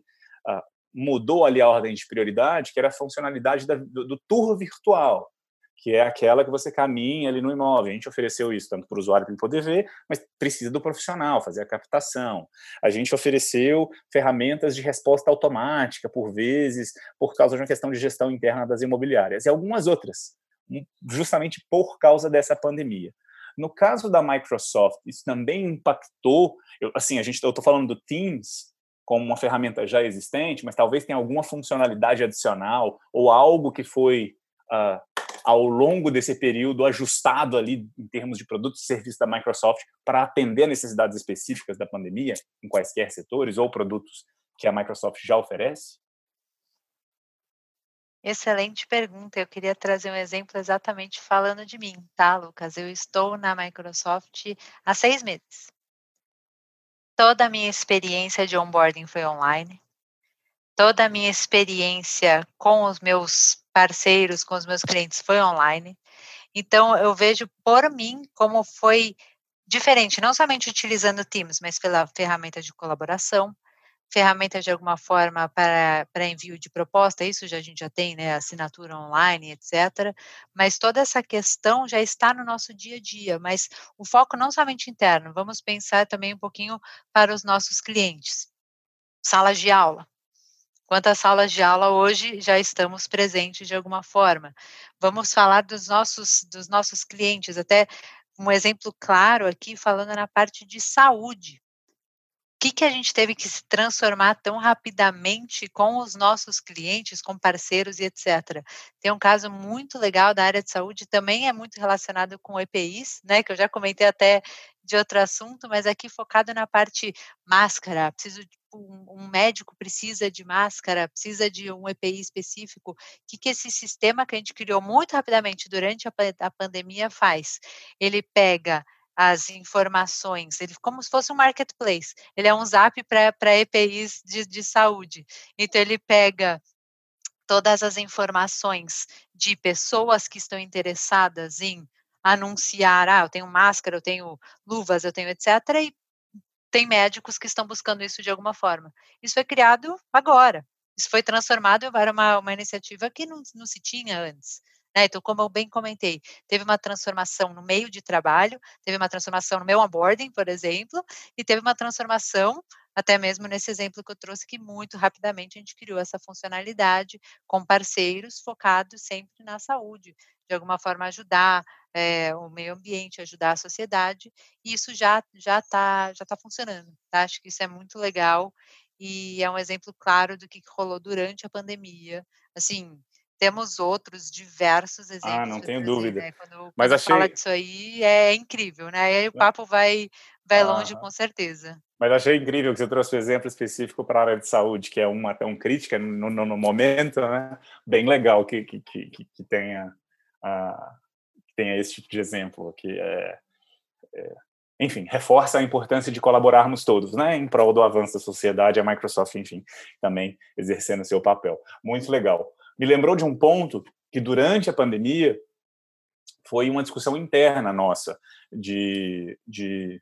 uh, mudou ali a ordem de prioridade, que era a funcionalidade da, do, do, tour virtual, que é aquela que você caminha ali no imóvel. A gente ofereceu isso tanto para o usuário para ele poder ver, mas precisa do profissional fazer a captação. A gente ofereceu ferramentas de resposta automática, por vezes, por causa de uma questão de gestão interna das imobiliárias, e algumas outras, justamente por causa dessa pandemia. No caso da Microsoft, isso também impactou. Eu, assim, a gente, eu estou falando do Teams, como uma ferramenta já existente, mas talvez tenha alguma funcionalidade adicional ou algo que foi uh, ao longo desse período ajustado ali em termos de produtos e serviços da Microsoft para atender necessidades específicas da pandemia em quaisquer setores ou produtos que a Microsoft já oferece? Excelente pergunta. Eu queria trazer um exemplo exatamente falando de mim, tá, Lucas? Eu estou na Microsoft há seis meses. Toda a minha experiência de onboarding foi online. Toda a minha experiência com os meus parceiros, com os meus clientes foi online. Então, eu vejo por mim como foi diferente, não somente utilizando Teams, mas pela ferramenta de colaboração, ferramenta de alguma forma para, para envio de proposta, isso já a gente já tem, né, assinatura online, etc. Mas toda essa questão já está no nosso dia a dia, mas o foco não somente interno, vamos pensar também um pouquinho para os nossos clientes. Salas de aula. Quantas salas de aula hoje já estamos presentes de alguma forma? Vamos falar dos nossos, dos nossos clientes, até um exemplo claro aqui, falando na parte de saúde que, que a gente teve que se transformar tão rapidamente com os nossos clientes, com parceiros e etc. Tem um caso muito legal da área de saúde, também é muito relacionado com EPIs, né, que eu já comentei até de outro assunto, mas aqui focado na parte máscara, preciso um, médico precisa de máscara, precisa de um EPI específico, o que, que esse sistema que a gente criou muito rapidamente durante a, a pandemia faz? Ele pega as informações, ele como se fosse um marketplace, ele é um zap para EPIs de, de saúde. Então ele pega todas as informações de pessoas que estão interessadas em anunciar, ah, eu tenho máscara, eu tenho luvas, eu tenho etc. E tem médicos que estão buscando isso de alguma forma. Isso foi criado agora. Isso foi transformado para uma, uma iniciativa que não, não se tinha antes. Né? Então, como eu bem comentei, teve uma transformação no meio de trabalho, teve uma transformação no meu onboarding, por exemplo, e teve uma transformação até mesmo nesse exemplo que eu trouxe, que muito rapidamente a gente criou essa funcionalidade com parceiros focados sempre na saúde, de alguma forma ajudar é, o meio ambiente, ajudar a sociedade, e isso já já está já tá funcionando. Tá? Acho que isso é muito legal e é um exemplo claro do que rolou durante a pandemia. Assim, temos outros diversos exemplos. Ah, não tenho dúvida. Né? Quando, Mas quando achei... fala disso aí, é incrível, né? E aí o papo vai, vai ah. longe, com certeza. Mas achei incrível que você trouxe um exemplo específico para a área de saúde, que é uma tão crítica no, no, no momento, né? Bem legal que, que, que, que tenha, que tenha esse tipo de exemplo, que é, é, enfim, reforça a importância de colaborarmos todos, né, em prol do avanço da sociedade, a Microsoft, enfim, também exercendo seu papel. Muito legal me lembrou de um ponto que durante a pandemia foi uma discussão interna nossa de, de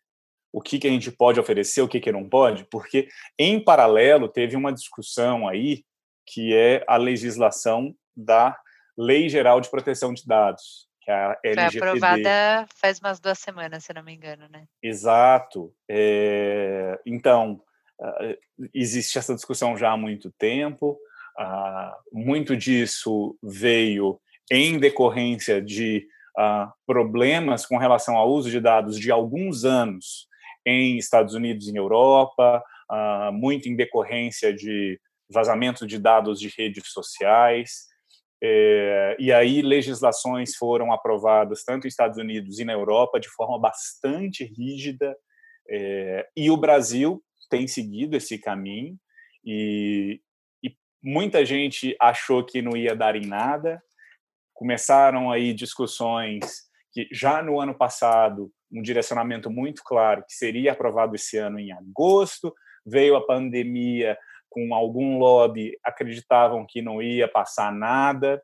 o que, que a gente pode oferecer, o que, que não pode, porque em paralelo teve uma discussão aí que é a legislação da Lei Geral de Proteção de Dados, que é a LGPD. Foi aprovada faz umas duas semanas, se não me engano, né? Exato. É, então, existe essa discussão já há muito tempo. Uh, muito disso veio em decorrência de uh, problemas com relação ao uso de dados de alguns anos em Estados Unidos e Europa, uh, muito em decorrência de vazamento de dados de redes sociais. É, e aí legislações foram aprovadas tanto nos Estados Unidos e na Europa de forma bastante rígida, é, e o Brasil tem seguido esse caminho, e, muita gente achou que não ia dar em nada. Começaram aí discussões que já no ano passado um direcionamento muito claro que seria aprovado esse ano em agosto, veio a pandemia com algum lobby acreditavam que não ia passar nada.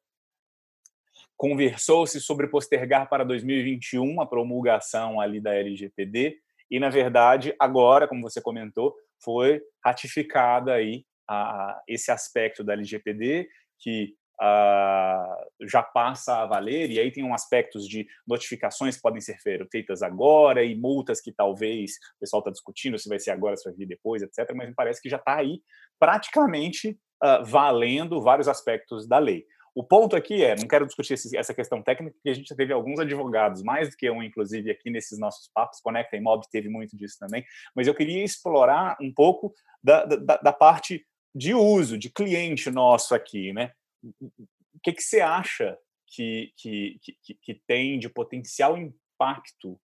Conversou-se sobre postergar para 2021 a promulgação ali da LGPD e na verdade agora, como você comentou, foi ratificada aí a, esse aspecto da LGPD que uh, já passa a valer, e aí tem um aspectos de notificações que podem ser feitas agora e multas que talvez o pessoal está discutindo se vai ser agora, se vai vir depois, etc. Mas me parece que já está aí praticamente uh, valendo vários aspectos da lei. O ponto aqui é, não quero discutir essa questão técnica, porque a gente já teve alguns advogados, mais do que um, inclusive, aqui nesses nossos papos, Conecta e Mob teve muito disso também, mas eu queria explorar um pouco da, da, da parte de uso, de cliente nosso aqui, né? O que, que você acha que, que, que, que tem de potencial impacto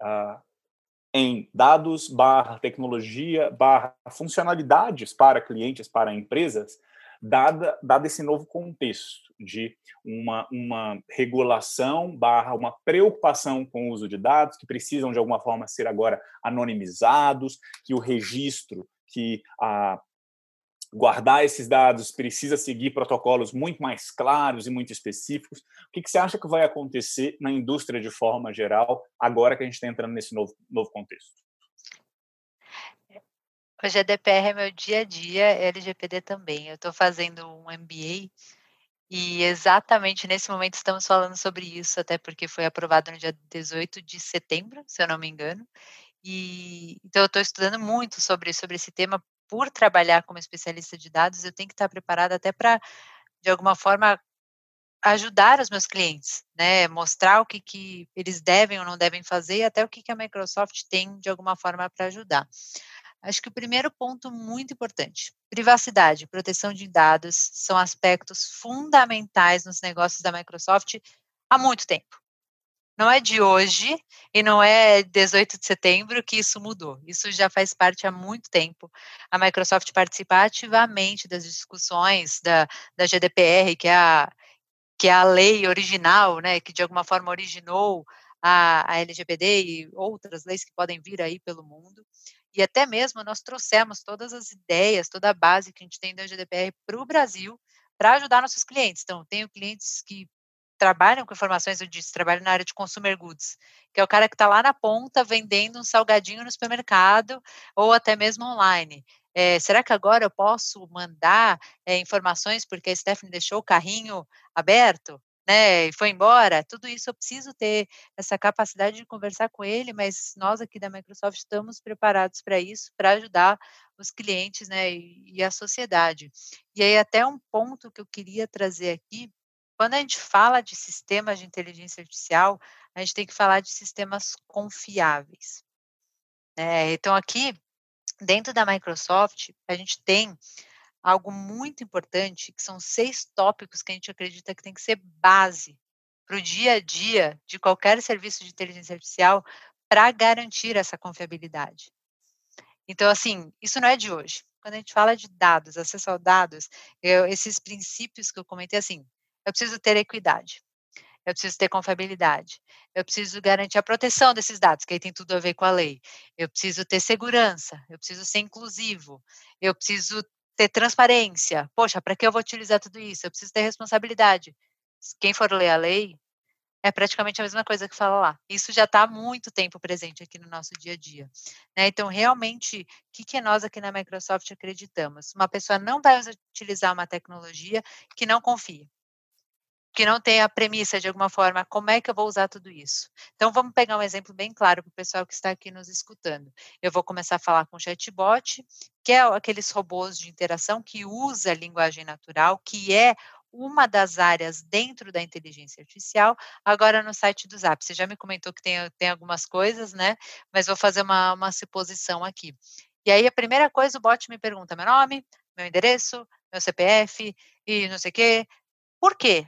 uh, em dados barra tecnologia barra funcionalidades para clientes, para empresas, dada, dado esse novo contexto de uma, uma regulação barra uma preocupação com o uso de dados que precisam de alguma forma ser agora anonimizados, que o registro, que a guardar esses dados, precisa seguir protocolos muito mais claros e muito específicos. O que, você acha que vai acontecer na indústria de forma geral, agora que a gente está entrando nesse novo, novo contexto? O GDPR é meu dia a dia, LGPD também. Eu estou fazendo um MBA e exatamente nesse momento estamos falando sobre isso, até porque foi aprovado no dia 18 de setembro, se eu não me engano. E então eu estou estudando muito sobre, sobre esse tema por trabalhar como especialista de dados, eu tenho que estar preparada até para, de alguma forma, ajudar os meus clientes, né? Mostrar o que, que eles devem ou não devem fazer e até o que, que a Microsoft tem, de alguma forma, para ajudar. Acho que o primeiro ponto muito importante, privacidade, proteção de dados são aspectos fundamentais nos negócios da Microsoft há muito tempo. Não é de hoje e não é 18 de setembro que isso mudou. Isso já faz parte há muito tempo. A Microsoft participa ativamente das discussões da, da GDPR, que é a, que é a lei original, né, que de alguma forma originou a, a LGPD e outras leis que podem vir aí pelo mundo. E até mesmo nós trouxemos todas as ideias, toda a base que a gente tem da GDPR para o Brasil para ajudar nossos clientes. Então, tenho clientes que trabalham com informações, eu disse, trabalho na área de consumer goods, que é o cara que está lá na ponta vendendo um salgadinho no supermercado ou até mesmo online. É, será que agora eu posso mandar é, informações porque a Stephanie deixou o carrinho aberto? né, e foi embora, tudo isso eu preciso ter essa capacidade de conversar com ele, mas nós aqui da Microsoft estamos preparados para isso, para ajudar os clientes, né, e, e a sociedade. E aí até um ponto que eu queria trazer aqui, quando a gente fala de sistemas de inteligência artificial, a gente tem que falar de sistemas confiáveis. Né? Então aqui dentro da Microsoft a gente tem algo muito importante, que são seis tópicos que a gente acredita que tem que ser base para o dia a dia de qualquer serviço de inteligência artificial para garantir essa confiabilidade. Então, assim, isso não é de hoje. Quando a gente fala de dados, acesso aos dados, eu, esses princípios que eu comentei, assim, eu preciso ter equidade, eu preciso ter confiabilidade, eu preciso garantir a proteção desses dados, que aí tem tudo a ver com a lei, eu preciso ter segurança, eu preciso ser inclusivo, eu preciso ter transparência. Poxa, para que eu vou utilizar tudo isso? Eu preciso ter responsabilidade. Quem for ler a lei, é praticamente a mesma coisa que fala lá. Isso já está há muito tempo presente aqui no nosso dia a dia. Né? Então, realmente, o que, que nós aqui na Microsoft acreditamos? Uma pessoa não vai utilizar uma tecnologia que não confia que não tem a premissa de alguma forma, como é que eu vou usar tudo isso? Então, vamos pegar um exemplo bem claro para o pessoal que está aqui nos escutando. Eu vou começar a falar com o chatbot, que é aqueles robôs de interação que usa a linguagem natural, que é uma das áreas dentro da inteligência artificial, agora no site do Zap. Você já me comentou que tem, tem algumas coisas, né? Mas vou fazer uma, uma suposição aqui. E aí, a primeira coisa, o bot me pergunta meu nome, meu endereço, meu CPF e não sei o quê. Por quê?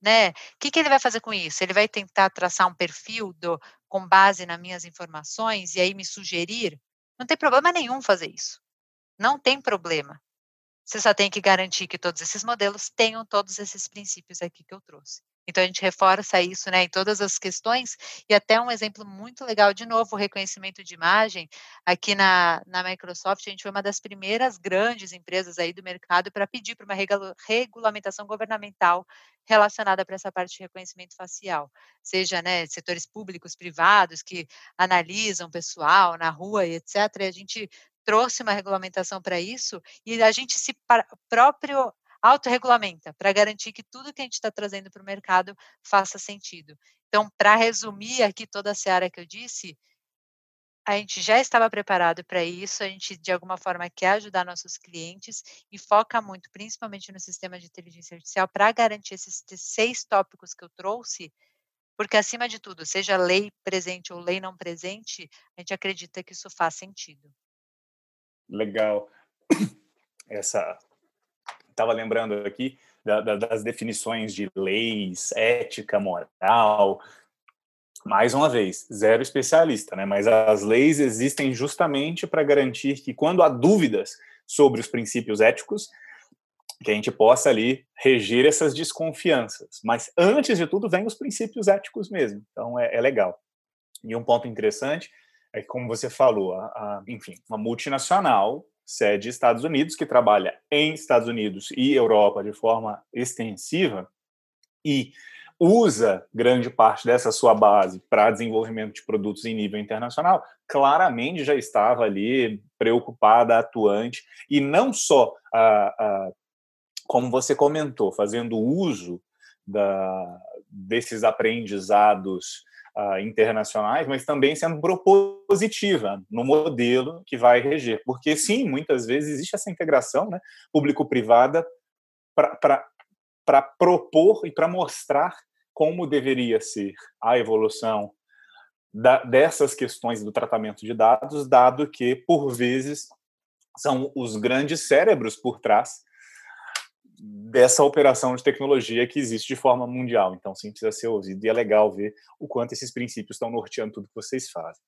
Né? O que, que ele vai fazer com isso? Ele vai tentar traçar um perfil do, com base nas minhas informações e aí me sugerir? Não tem problema nenhum fazer isso. Não tem problema. Você só tem que garantir que todos esses modelos tenham todos esses princípios aqui que eu trouxe. Então a gente reforça isso, né, em todas as questões. E até um exemplo muito legal de novo, o reconhecimento de imagem. Aqui na, na Microsoft, a gente foi uma das primeiras grandes empresas aí do mercado para pedir para uma regula regulamentação governamental relacionada para essa parte de reconhecimento facial, seja, né, setores públicos, privados que analisam pessoal na rua e etc. E a gente trouxe uma regulamentação para isso. E a gente se próprio autorregulamenta para garantir que tudo que a gente está trazendo para o mercado faça sentido. Então, para resumir aqui toda a seara que eu disse, a gente já estava preparado para isso, a gente de alguma forma quer ajudar nossos clientes e foca muito, principalmente no sistema de inteligência artificial, para garantir esses seis tópicos que eu trouxe, porque acima de tudo, seja lei presente ou lei não presente, a gente acredita que isso faz sentido. Legal. Essa estava lembrando aqui da, da, das definições de leis, ética, moral. Mais uma vez, zero especialista, né? Mas as leis existem justamente para garantir que quando há dúvidas sobre os princípios éticos, que a gente possa ali reger essas desconfianças. Mas antes de tudo, vem os princípios éticos mesmo. Então é, é legal. E um ponto interessante é que, como você falou, a, a, enfim, uma multinacional sede Estados Unidos, que trabalha em Estados Unidos e Europa de forma extensiva e usa grande parte dessa sua base para desenvolvimento de produtos em nível internacional, claramente já estava ali preocupada, atuante, e não só, ah, ah, como você comentou, fazendo uso da, desses aprendizados uh, internacionais, mas também sendo propositiva no modelo que vai reger. Porque, sim, muitas vezes existe essa integração né, público-privada para propor e para mostrar como deveria ser a evolução da, dessas questões do tratamento de dados, dado que, por vezes, são os grandes cérebros por trás dessa operação de tecnologia que existe de forma mundial. Então, sim, precisa ser ouvido e é legal ver o quanto esses princípios estão norteando tudo que vocês fazem.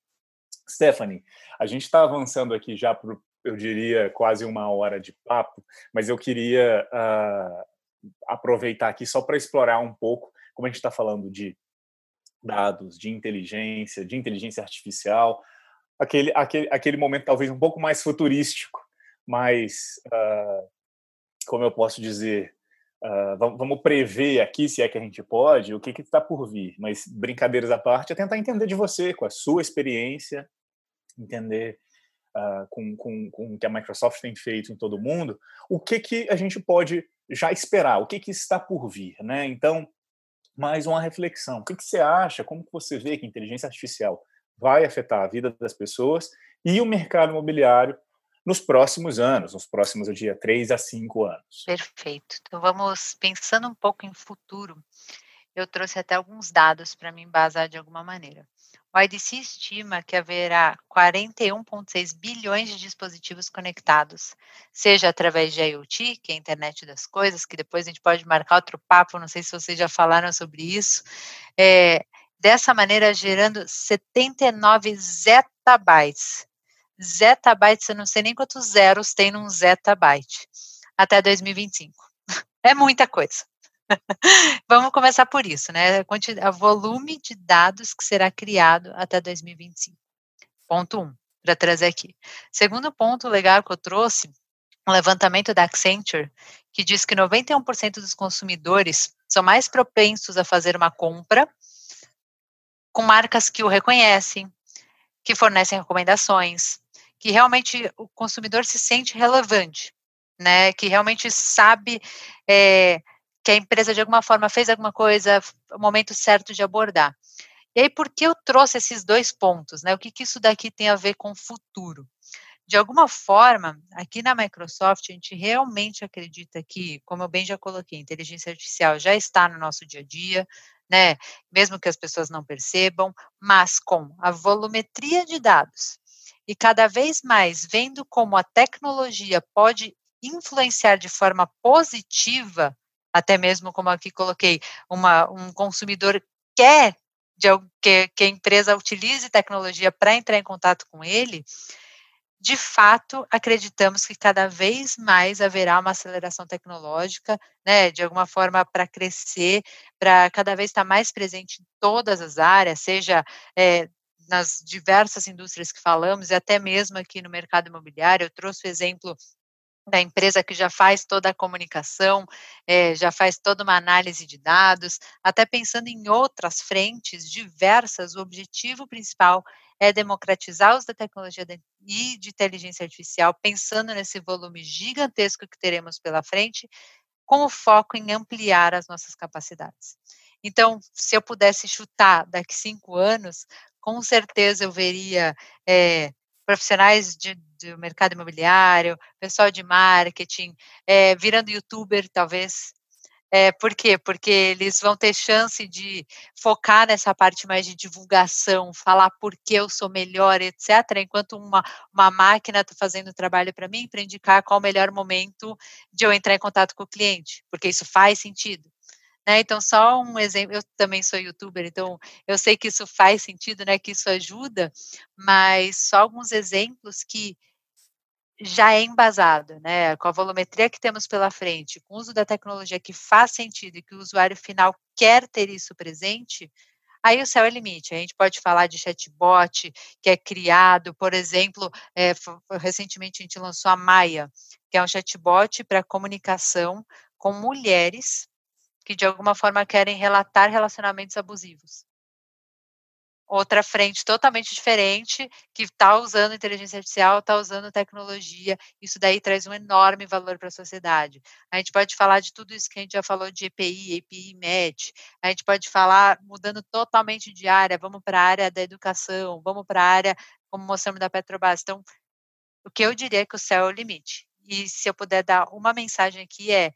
Stephanie, a gente está avançando aqui já para, eu diria, quase uma hora de papo, mas eu queria uh, aproveitar aqui só para explorar um pouco, como a gente está falando de dados, de inteligência, de inteligência artificial, aquele, aquele, aquele momento talvez um pouco mais futurístico, mais uh, como eu posso dizer, uh, vamos prever aqui, se é que a gente pode, o que está por vir. Mas, brincadeiras à parte, é tentar entender de você, com a sua experiência, entender uh, com, com, com o que a Microsoft tem feito em todo o mundo, o que, que a gente pode já esperar, o que, que está por vir. Né? Então, mais uma reflexão. O que, que você acha, como que você vê que a inteligência artificial vai afetar a vida das pessoas e o mercado imobiliário nos próximos anos, nos próximos, eu diria, três a cinco anos. Perfeito. Então, vamos pensando um pouco em futuro. Eu trouxe até alguns dados para me embasar de alguma maneira. O IDC estima que haverá 41,6 bilhões de dispositivos conectados, seja através de IoT, que é a internet das coisas, que depois a gente pode marcar outro papo, não sei se vocês já falaram sobre isso, é, dessa maneira gerando 79 zettabytes zettabytes, eu não sei nem quantos zeros tem num zettabyte, até 2025. É muita coisa. Vamos começar por isso, né? O volume de dados que será criado até 2025. Ponto 1, um, para trazer aqui. Segundo ponto legal que eu trouxe, um levantamento da Accenture, que diz que 91% dos consumidores são mais propensos a fazer uma compra com marcas que o reconhecem, que fornecem recomendações, que realmente o consumidor se sente relevante, né? Que realmente sabe é, que a empresa de alguma forma fez alguma coisa, o momento certo de abordar. E aí, por que eu trouxe esses dois pontos, né? O que, que isso daqui tem a ver com o futuro? De alguma forma, aqui na Microsoft, a gente realmente acredita que, como eu bem já coloquei, inteligência artificial já está no nosso dia a dia, né? Mesmo que as pessoas não percebam, mas com a volumetria de dados e cada vez mais vendo como a tecnologia pode influenciar de forma positiva, até mesmo como aqui coloquei, uma, um consumidor quer de, que, que a empresa utilize tecnologia para entrar em contato com ele, de fato, acreditamos que cada vez mais haverá uma aceleração tecnológica, né, de alguma forma para crescer, para cada vez estar mais presente em todas as áreas, seja é, nas diversas indústrias que falamos, e até mesmo aqui no mercado imobiliário, eu trouxe o exemplo da empresa que já faz toda a comunicação, é, já faz toda uma análise de dados, até pensando em outras frentes diversas, o objetivo principal é democratizar os da tecnologia e de inteligência artificial, pensando nesse volume gigantesco que teremos pela frente, com o foco em ampliar as nossas capacidades. Então, se eu pudesse chutar daqui cinco anos, com certeza eu veria é, profissionais de, do mercado imobiliário, pessoal de marketing, é, virando youtuber, talvez. É, por quê? Porque eles vão ter chance de focar nessa parte mais de divulgação, falar por que eu sou melhor, etc., enquanto uma, uma máquina está fazendo o trabalho para mim, para indicar qual o melhor momento de eu entrar em contato com o cliente, porque isso faz sentido. Né? Então, só um exemplo, eu também sou youtuber, então eu sei que isso faz sentido, né? Que isso ajuda, mas só alguns exemplos que já é embasado, né? Com a volumetria que temos pela frente, com o uso da tecnologia que faz sentido e que o usuário final quer ter isso presente, aí o céu é limite. A gente pode falar de chatbot que é criado, por exemplo, é, recentemente a gente lançou a Maia, que é um chatbot para comunicação com mulheres que de alguma forma querem relatar relacionamentos abusivos outra frente totalmente diferente, que está usando inteligência artificial, está usando tecnologia, isso daí traz um enorme valor para a sociedade. A gente pode falar de tudo isso que a gente já falou de EPI, EPI MET, a gente pode falar mudando totalmente de área, vamos para a área da educação, vamos para a área, como mostramos da Petrobras. Então, o que eu diria é que o céu é o limite. E se eu puder dar uma mensagem aqui é,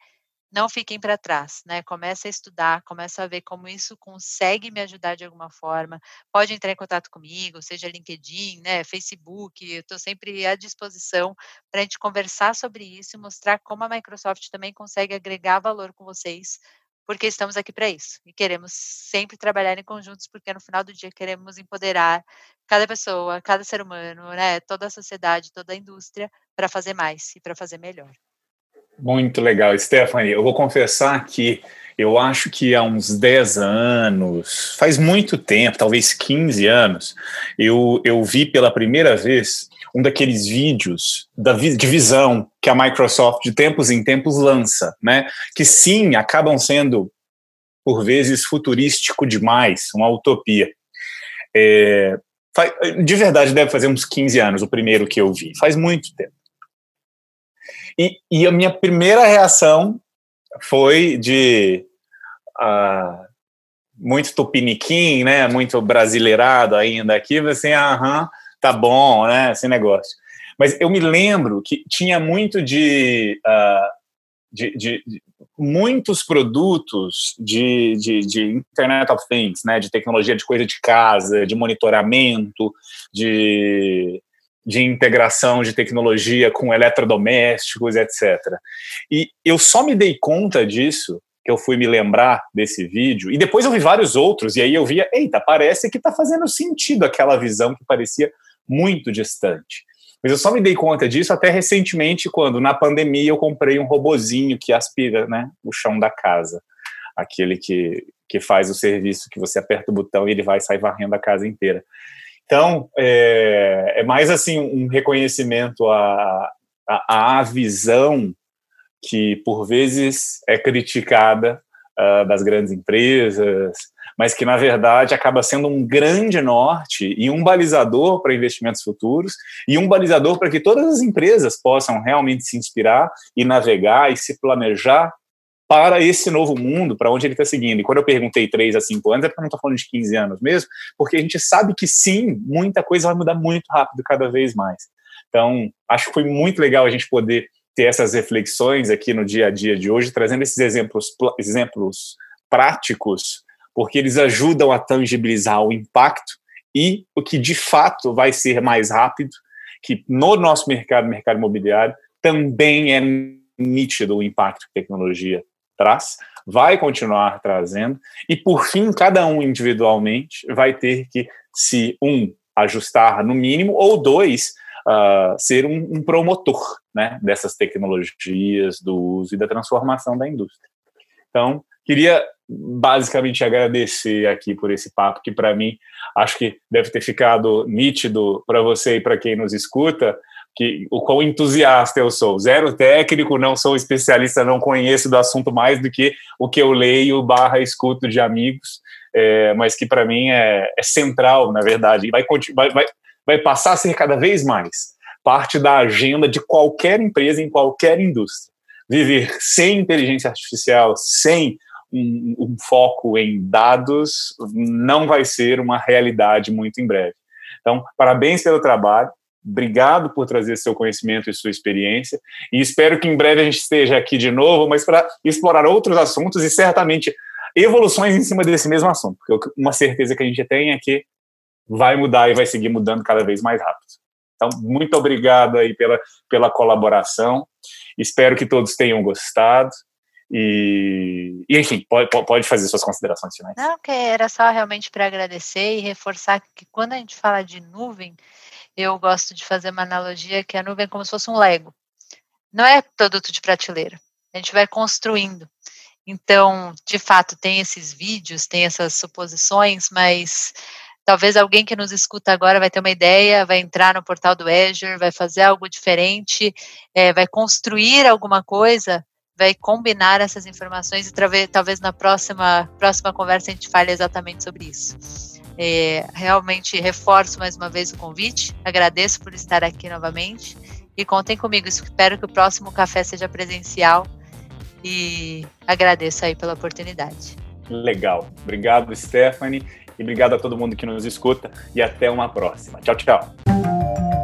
não fiquem para trás, né? Começa a estudar, começa a ver como isso consegue me ajudar de alguma forma. Pode entrar em contato comigo, seja LinkedIn, né, Facebook, eu estou sempre à disposição para a gente conversar sobre isso e mostrar como a Microsoft também consegue agregar valor com vocês, porque estamos aqui para isso e queremos sempre trabalhar em conjuntos, porque no final do dia queremos empoderar cada pessoa, cada ser humano, né, toda a sociedade, toda a indústria para fazer mais e para fazer melhor. Muito legal, Stephanie. Eu vou confessar que eu acho que há uns 10 anos, faz muito tempo, talvez 15 anos, eu, eu vi pela primeira vez um daqueles vídeos da divisão que a Microsoft de tempos em tempos lança, né? Que sim, acabam sendo por vezes futurístico demais, uma utopia. É, de verdade deve fazer uns 15 anos o primeiro que eu vi, faz muito tempo. E, e a minha primeira reação foi de uh, muito tupiniquim, né? Muito brasileirado ainda aqui, assim, aham, tá bom, né? Esse negócio. Mas eu me lembro que tinha muito de, uh, de, de, de, muitos produtos de, de, de, Internet of Things, né? De tecnologia de coisa de casa, de monitoramento, de de integração de tecnologia com eletrodomésticos, etc. E eu só me dei conta disso, que eu fui me lembrar desse vídeo, e depois eu vi vários outros, e aí eu via, eita, parece que está fazendo sentido aquela visão que parecia muito distante. Mas eu só me dei conta disso até recentemente, quando na pandemia eu comprei um robozinho que aspira né, o chão da casa. Aquele que, que faz o serviço que você aperta o botão e ele vai sair varrendo a casa inteira. Então, é, é mais assim um reconhecimento à, à, à, visão que, por vezes, é criticada uh, das grandes empresas, mas que, na verdade, acaba sendo um grande norte e um balizador para investimentos futuros e um balizador para que todas as empresas possam realmente se inspirar e navegar e se planejar para esse novo mundo, para onde ele está seguindo. E quando eu perguntei 3 a 5 anos, é porque eu não estou falando de 15 anos mesmo, porque a gente sabe que sim, muita coisa vai mudar muito rápido cada vez mais. Então, acho que foi muito legal a gente poder ter essas reflexões aqui no dia a dia de hoje, trazendo esses exemplos, exemplos práticos, porque eles ajudam a tangibilizar o impacto e o que de fato vai ser mais rápido, que no nosso mercado, mercado imobiliário, também é nítido o impacto que a tecnologia traz, vai continuar trazendo, e por fim, cada um individualmente vai ter que se, um, ajustar no mínimo, ou dois, uh, ser um, um, promotor né, dessas tecnologias, do uso e da transformação da indústria. Então, queria basicamente agradecer aqui por esse papo, que para mim acho que deve ter ficado nítido para você e para quem nos escuta, que o quão entusiasta eu sou. Zero técnico, não sou especialista, não conheço do assunto mais do que o que eu leio barra escuto de amigos, é, mas que para mim é, é, central, na verdade, vai, vai, vai passar a ser cada vez mais parte da agenda de qualquer empresa em qualquer indústria. Viver sem inteligência artificial, sem um, um foco em dados, não vai ser uma realidade muito em breve. Então, parabéns pelo trabalho Obrigado por trazer seu conhecimento e sua experiência. E espero que em breve a gente esteja aqui de novo, mas para explorar outros assuntos e certamente evoluções em cima desse mesmo assunto. Porque uma certeza que a gente tem é que vai mudar e vai seguir mudando cada vez mais rápido. Então, muito obrigado aí pela, pela colaboração. Espero que todos tenham gostado. E, enfim, pode, pode fazer suas considerações finais. Não, que era só realmente para agradecer e reforçar que quando a gente fala de nuvem, eu gosto de fazer uma analogia que a nuvem é como se fosse um Lego. Não é produto de prateleira. A gente vai construindo. Então, de fato, tem esses vídeos, tem essas suposições, mas talvez alguém que nos escuta agora vai ter uma ideia, vai entrar no portal do Azure, vai fazer algo diferente, é, vai construir alguma coisa, vai combinar essas informações e talvez, talvez na próxima, próxima conversa a gente fale exatamente sobre isso. É, realmente reforço mais uma vez o convite, agradeço por estar aqui novamente e contem comigo. Espero que o próximo café seja presencial e agradeço aí pela oportunidade. Legal. Obrigado, Stephanie, e obrigado a todo mundo que nos escuta e até uma próxima. Tchau, tchau.